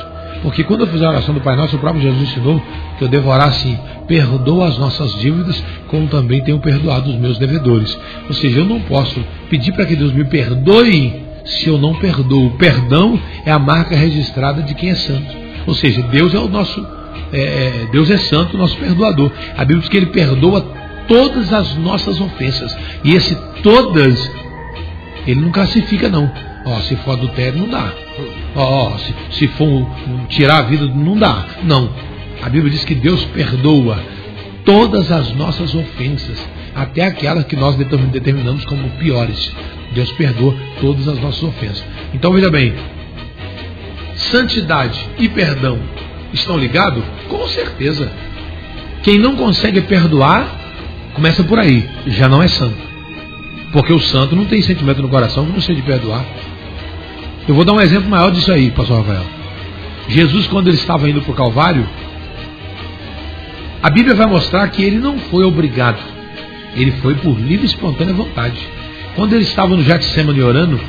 Porque quando eu fiz a oração do Pai Nosso, o próprio Jesus ensinou que eu devorasse, perdoa as nossas dívidas, como também tenho perdoado os meus devedores. Ou seja, eu não posso pedir para que Deus me perdoe se eu não perdoo. O perdão é a marca registrada de quem é santo. Ou seja, Deus é o nosso, é, é Deus é santo, nosso perdoador. A Bíblia diz que Ele perdoa todas as nossas ofensas. E esse todas, Ele não classifica não. Ó, se for adultério, não dá. Ó, se, se for tirar a vida, não dá. Não. A Bíblia diz que Deus perdoa todas as nossas ofensas, até aquelas que nós determinamos como piores. Deus perdoa todas as nossas ofensas. Então veja bem, santidade e perdão estão ligados? Com certeza. Quem não consegue perdoar, começa por aí, já não é santo. Porque o santo não tem sentimento no coração que não seja de perdoar. Eu vou dar um exemplo maior disso aí, pastor Rafael. Jesus, quando ele estava indo para o Calvário, a Bíblia vai mostrar que ele não foi obrigado. Ele foi por livre e espontânea vontade. Quando ele estava no Getsemane orando,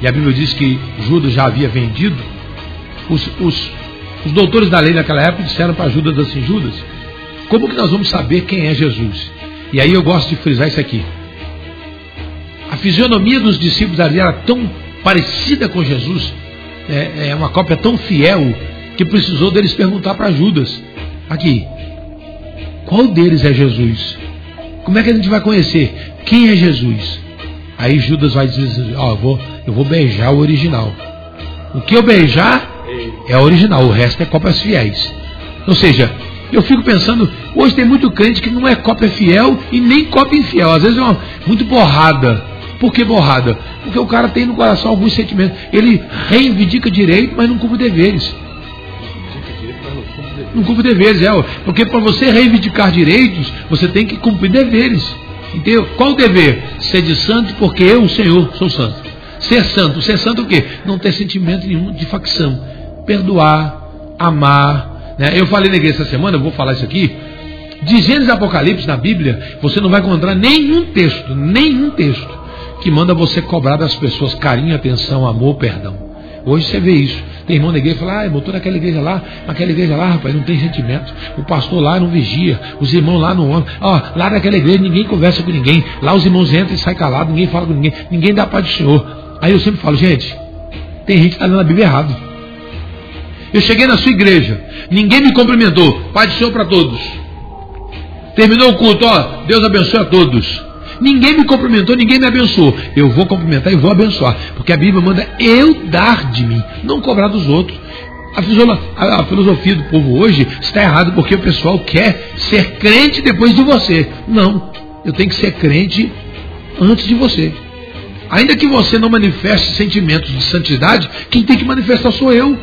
e a Bíblia diz que Judas já havia vendido, os, os, os doutores da lei naquela época disseram para Judas assim: Judas, como que nós vamos saber quem é Jesus? E aí eu gosto de frisar isso aqui. A fisionomia dos discípulos ali era tão parecida com Jesus, é, é uma cópia tão fiel, que precisou deles perguntar para Judas: aqui, qual deles é Jesus? Como é que a gente vai conhecer quem é Jesus? Aí Judas vai dizer assim, ó, eu vou, eu vou beijar o original. O que eu beijar é o original, o resto é cópias fiéis. Ou seja, eu fico pensando, hoje tem muito crente que não é cópia fiel e nem cópia infiel. Às vezes é uma, muito borrada. Por que borrada? Porque o cara tem no coração alguns sentimentos. Ele reivindica direito, mas não cumpre deveres. Não cumpre deveres, é. Porque para você reivindicar direitos, você tem que cumprir deveres. Entendeu? Qual o dever? Ser de santo, porque eu, o Senhor, sou santo. Ser santo. Ser santo o quê? Não ter sentimento nenhum de facção. Perdoar, amar. Né? Eu falei na igreja essa semana, eu vou falar isso aqui. De Gênesis e Apocalipse na Bíblia, você não vai encontrar nenhum texto, nenhum texto, que manda você cobrar das pessoas carinho, atenção, amor, perdão. Hoje você vê isso. Tem irmão na igreja que fala, ah, estou naquela igreja lá, naquela igreja lá, rapaz, não tem sentimento. O pastor lá não vigia, os irmãos lá não amam. Ó, lá naquela igreja ninguém conversa com ninguém. Lá os irmãos entram e saem calados, ninguém fala com ninguém, ninguém dá paz do Senhor. Aí eu sempre falo, gente, tem gente que está lendo a Bíblia errado. Eu cheguei na sua igreja, ninguém me cumprimentou. Pai do Senhor para todos. Terminou o culto, ó, Deus abençoe a todos. Ninguém me cumprimentou, ninguém me abençoou. Eu vou cumprimentar e vou abençoar. Porque a Bíblia manda eu dar de mim, não cobrar dos outros. A filosofia do povo hoje está errada porque o pessoal quer ser crente depois de você. Não, eu tenho que ser crente antes de você. Ainda que você não manifeste sentimentos de santidade, quem tem que manifestar sou eu.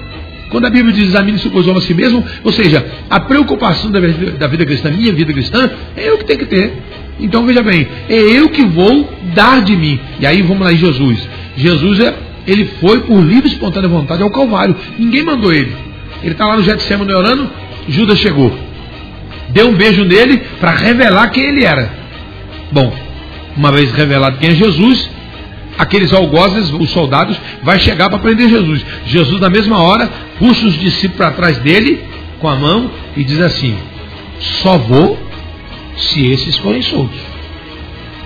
Quando a Bíblia diz examine seu coração a si mesmo, ou seja, a preocupação da vida, da vida cristã, minha vida cristã, é eu que tenho que ter. Então veja bem, é eu que vou dar de mim. E aí vamos lá em Jesus. Jesus é, ele foi por livre e espontânea vontade ao Calvário. Ninguém mandou ele. Ele está lá no Getsemane orando, Judas chegou. Deu um beijo nele para revelar quem ele era. Bom, uma vez revelado quem é Jesus, aqueles algozes, os soldados, vai chegar para prender Jesus. Jesus, na mesma hora, puxa os discípulos para trás dele com a mão e diz assim: Só vou se esses forem soltos.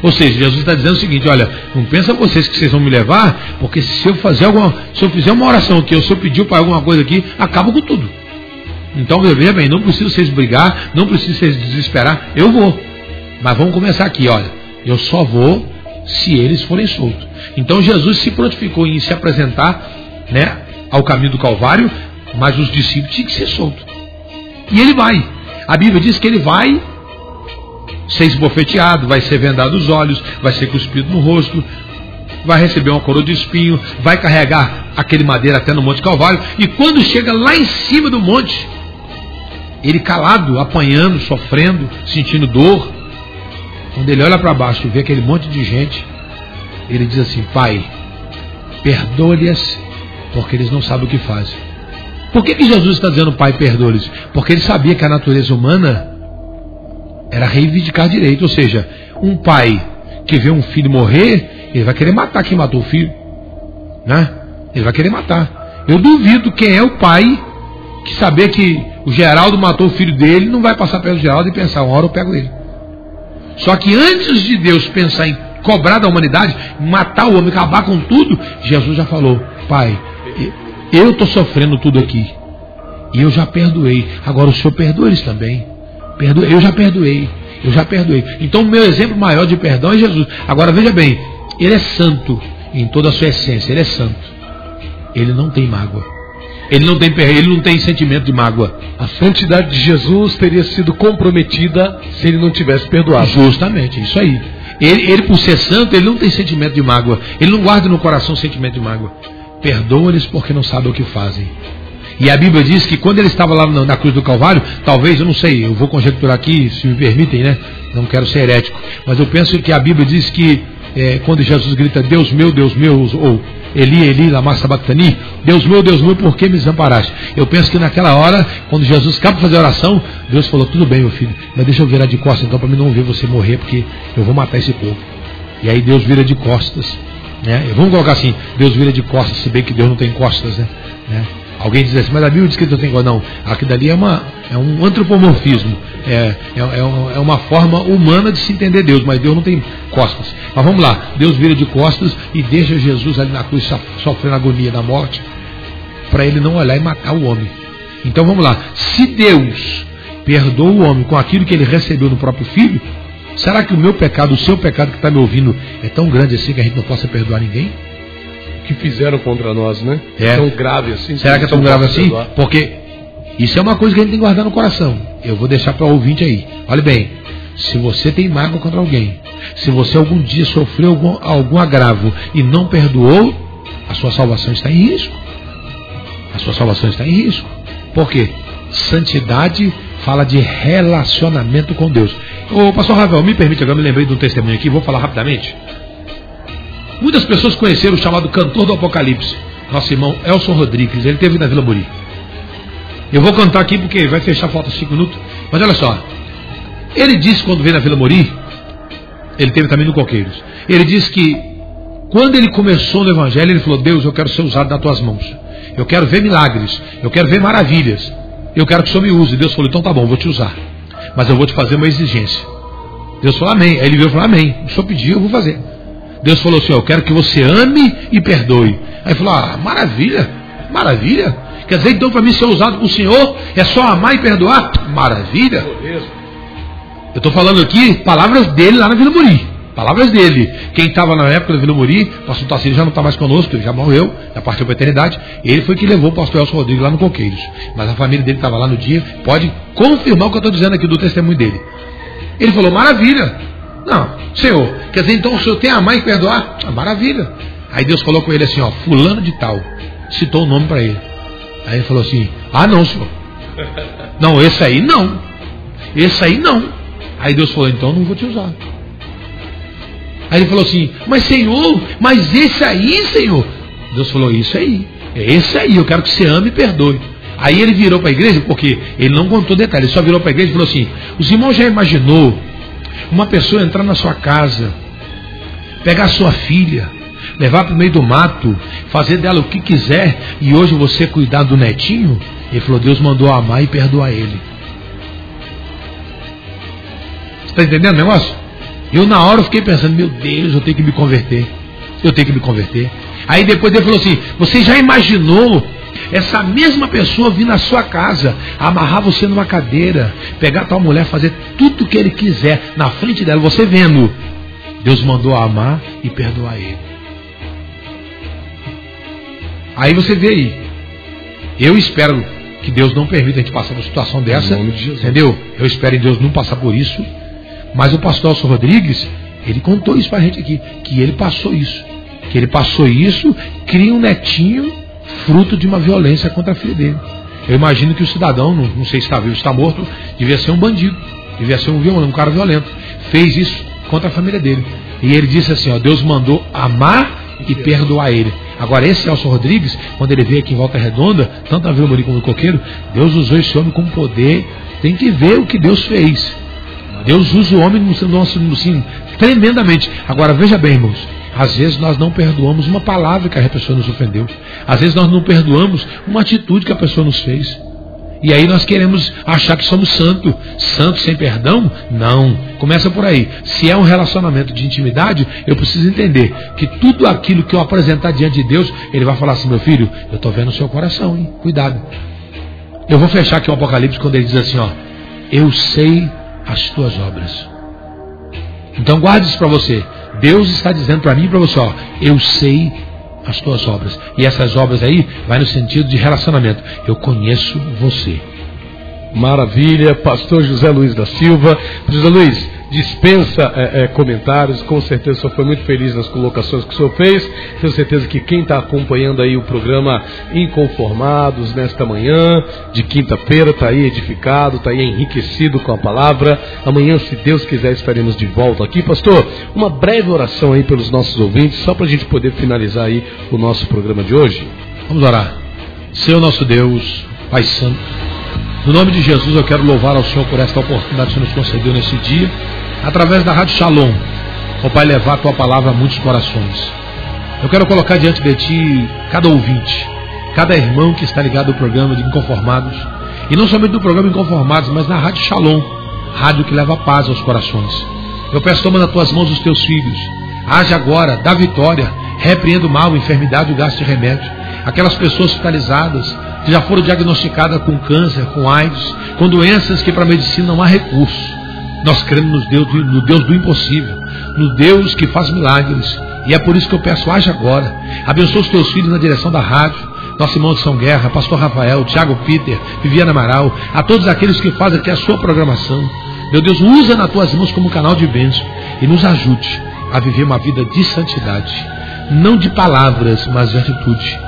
Ou seja, Jesus está dizendo o seguinte: olha, não pensa vocês que vocês vão me levar, porque se eu fazer alguma, se eu fizer uma oração aqui, ou se eu pedir para alguma coisa aqui, acaba com tudo. Então veja bem, não preciso vocês brigar, não preciso vocês desesperar, eu vou. Mas vamos começar aqui, olha. Eu só vou se eles forem soltos. Então Jesus se prontificou em se apresentar, né, ao caminho do Calvário, mas os discípulos tinham que ser soltos. E ele vai. A Bíblia diz que ele vai ser esbofeteado, vai ser vendado os olhos, vai ser cuspido no rosto, vai receber uma coroa de espinho, vai carregar aquele madeira até no Monte Calvário, e quando chega lá em cima do monte, ele calado, apanhando, sofrendo, sentindo dor, quando ele olha para baixo e vê aquele monte de gente, ele diz assim: Pai, perdoa-lhes, porque eles não sabem o que fazem. Por que, que Jesus está dizendo, Pai, perdoa-lhes? Porque ele sabia que a natureza humana era reivindicar direito. Ou seja, um pai que vê um filho morrer, ele vai querer matar quem matou o filho. Né? Ele vai querer matar. Eu duvido quem é o pai que saber que o Geraldo matou o filho dele, não vai passar pelo Geraldo e pensar, uma hora eu pego ele. Só que antes de Deus pensar em cobrar da humanidade, matar o homem, acabar com tudo, Jesus já falou, pai, eu estou sofrendo tudo aqui. E eu já perdoei. Agora o Senhor perdoa eles também. Perdoei, eu já perdoei. Eu já perdoei. Então, o meu exemplo maior de perdão é Jesus. Agora, veja bem, ele é santo em toda a sua essência. Ele é santo. Ele não tem mágoa. Ele não tem ele não tem sentimento de mágoa. A santidade de Jesus teria sido comprometida se ele não tivesse perdoado. Justamente, isso aí. Ele, ele, por ser santo, ele não tem sentimento de mágoa. Ele não guarda no coração sentimento de mágoa. Perdoa-lhes porque não sabem o que fazem. E a Bíblia diz que quando ele estava lá na cruz do Calvário, talvez, eu não sei, eu vou conjecturar aqui, se me permitem, né? Não quero ser herético, mas eu penso que a Bíblia diz que é, quando Jesus grita, Deus meu, Deus meu, ou Eli, Eli, lama sabachthani, Deus meu, Deus meu, por que me desamparaste? Eu penso que naquela hora, quando Jesus acaba de fazer a oração, Deus falou, tudo bem, meu filho, mas deixa eu virar de costas então para mim não ver você morrer, porque eu vou matar esse povo. E aí Deus vira de costas, né? Vamos colocar assim, Deus vira de costas, se bem que Deus não tem costas, né? né? Alguém diz assim, mas a Bíblia diz que Deus tem costas. Não, aquilo dali é, uma, é um antropomorfismo. É, é, é, uma forma humana de se entender Deus, mas Deus não tem costas. Mas vamos lá, Deus vira de costas e deixa Jesus ali na cruz sofrendo a agonia da morte, para ele não olhar e matar o homem. Então vamos lá, se Deus perdoa o homem com aquilo que ele recebeu no próprio filho, será que o meu pecado, o seu pecado que está me ouvindo, é tão grande assim que a gente não possa perdoar ninguém? Que fizeram contra nós, né? É. Tão grave assim. Será que é tão grave assim? Perdoar. Porque isso é uma coisa que a gente tem que guardar no coração. Eu vou deixar para o ouvinte aí. Olha bem, se você tem mágoa contra alguém, se você algum dia sofreu algum, algum agravo e não perdoou, a sua salvação está em risco. A sua salvação está em risco. Por quê? Santidade fala de relacionamento com Deus. Ô, pastor Ravel, me permite, agora me lembrei de um testemunho aqui, vou falar rapidamente. Muitas pessoas conheceram o chamado cantor do Apocalipse, nosso irmão Elson Rodrigues, ele teve na Vila Muri. Eu vou cantar aqui porque vai fechar, falta cinco minutos. Mas olha só, ele disse quando veio na Vila Mori, ele teve também no Coqueiros, ele disse que quando ele começou no Evangelho, ele falou: Deus, eu quero ser usado nas tuas mãos. Eu quero ver milagres, eu quero ver maravilhas. Eu quero que o Senhor me use. Deus falou: então tá bom, vou te usar. Mas eu vou te fazer uma exigência. Deus falou: amém. Aí ele veio e falou: amém. O Senhor pediu, eu vou fazer. Deus falou assim: eu quero que você ame e perdoe. Aí falou: ah, maravilha, maravilha. Quer dizer, então, para mim ser usado por Senhor é só amar e perdoar? Maravilha. Eu estou falando aqui palavras dele lá na Vila Muri. Palavras dele. Quem estava na época da Vila Muri, o pastor Tarcísio já não está mais conosco, ele já morreu, já partiu para a eternidade. Ele foi que levou o pastor Elson Rodrigues lá no Coqueiros. Mas a família dele estava lá no dia, pode confirmar o que eu estou dizendo aqui do testemunho dele. Ele falou, maravilha. Não, Senhor, quer dizer, então o Senhor tem a amar e perdoar? Ah, maravilha. Aí Deus falou com ele assim, ó, fulano de tal. Citou o nome para ele. Aí ele falou assim: Ah, não, senhor. Não, esse aí não. Esse aí não. Aí Deus falou: Então não vou te usar. Aí ele falou assim: Mas senhor, mas esse aí, senhor. Deus falou: Isso aí. É esse aí. Eu quero que você ame e perdoe. Aí ele virou para a igreja, porque ele não contou detalhes, ele só virou para a igreja e falou assim: Os irmãos já imaginou uma pessoa entrar na sua casa, pegar sua filha, levar para o meio do mato, fazer dela o que quiser e hoje você cuidar do netinho? Ele falou: Deus mandou amar e perdoar ele. Você está entendendo o negócio? Eu na hora fiquei pensando: Meu Deus, eu tenho que me converter. Eu tenho que me converter. Aí depois ele falou assim: Você já imaginou essa mesma pessoa vir na sua casa, amarrar você numa cadeira, pegar tua mulher, fazer tudo o que ele quiser na frente dela, você vendo? Deus mandou amar e perdoar ele. Aí você vê aí. Eu espero que Deus não permita a gente passar por situação dessa. De entendeu? Eu espero em Deus não passar por isso. Mas o pastor Alson Rodrigues, ele contou isso pra gente aqui, que ele passou isso. Que ele passou isso, cria um netinho fruto de uma violência contra a filha dele. Eu imagino que o cidadão, não, não sei se está vivo, está morto, devia ser um bandido, devia ser um, um cara violento. Fez isso contra a família dele. E ele disse assim: ó, Deus mandou amar e perdoar ele. Agora, esse Elson Rodrigues, quando ele veio aqui em Volta Redonda, tanto na Vila Muri como no Coqueiro, Deus usou esse homem com poder. Tem que ver o que Deus fez. Deus usa o homem assim, tremendamente. Agora, veja bem, irmãos. Às vezes nós não perdoamos uma palavra que a pessoa nos ofendeu. Às vezes nós não perdoamos uma atitude que a pessoa nos fez. E aí nós queremos achar que somos santos. Santos sem perdão? Não. Começa por aí. Se é um relacionamento de intimidade, eu preciso entender que tudo aquilo que eu apresentar diante de Deus, Ele vai falar assim: meu filho, eu estou vendo o seu coração, hein? Cuidado. Eu vou fechar aqui o Apocalipse quando ele diz assim: ó, eu sei as tuas obras. Então guarde isso para você. Deus está dizendo para mim e para você: ó, eu sei as tuas obras. E essas obras aí vai no sentido de relacionamento. Eu conheço você. Maravilha, pastor José Luiz da Silva. José Luiz, dispensa é, é, comentários, com certeza o senhor foi muito feliz nas colocações que o senhor fez. Tenho certeza que quem está acompanhando aí o programa Inconformados nesta manhã, de quinta-feira, está aí edificado, está aí enriquecido com a palavra. Amanhã, se Deus quiser, estaremos de volta aqui. Pastor, uma breve oração aí pelos nossos ouvintes, só para a gente poder finalizar aí o nosso programa de hoje. Vamos orar. Senhor nosso Deus, Pai Santo, no nome de Jesus eu quero louvar ao Senhor por esta oportunidade que o Senhor nos concedeu nesse dia através da Rádio Shalom, ó Pai, levar a tua palavra a muitos corações. Eu quero colocar diante de ti cada ouvinte, cada irmão que está ligado ao programa de Inconformados, e não somente do programa Inconformados, mas na Rádio Shalom, rádio que leva paz aos corações. Eu peço, toma nas tuas mãos os teus filhos, age agora, dá vitória, repreenda o mal, enfermidade e o gasto de remédio. Aquelas pessoas hospitalizadas que já foram diagnosticadas com câncer, com AIDS, com doenças que para a medicina não há recurso. Nós cremos no Deus, no Deus do impossível, no Deus que faz milagres. E é por isso que eu peço, age agora. Abençoa os teus filhos na direção da rádio. Nosso irmão de São Guerra, Pastor Rafael, Tiago Peter, Viviana Amaral, a todos aqueles que fazem aqui a sua programação. Meu Deus, usa nas tuas mãos como canal de bênção e nos ajude a viver uma vida de santidade. Não de palavras, mas de atitude.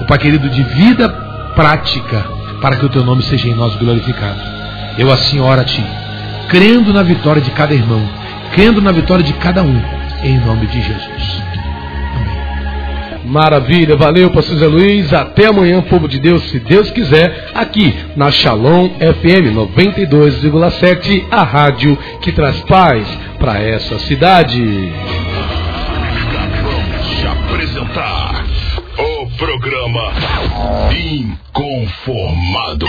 O Pai querido, de vida prática, para que o teu nome seja em nós glorificado. Eu assim oro a Ti, crendo na vitória de cada irmão, crendo na vitória de cada um, em nome de Jesus. Maravilha, valeu, pastor Zé Luiz. Até amanhã, povo de Deus, se Deus quiser, aqui na Shalom FM 92,7, a rádio que traz paz para essa cidade. Acabamos de apresentar o programa Inconformado.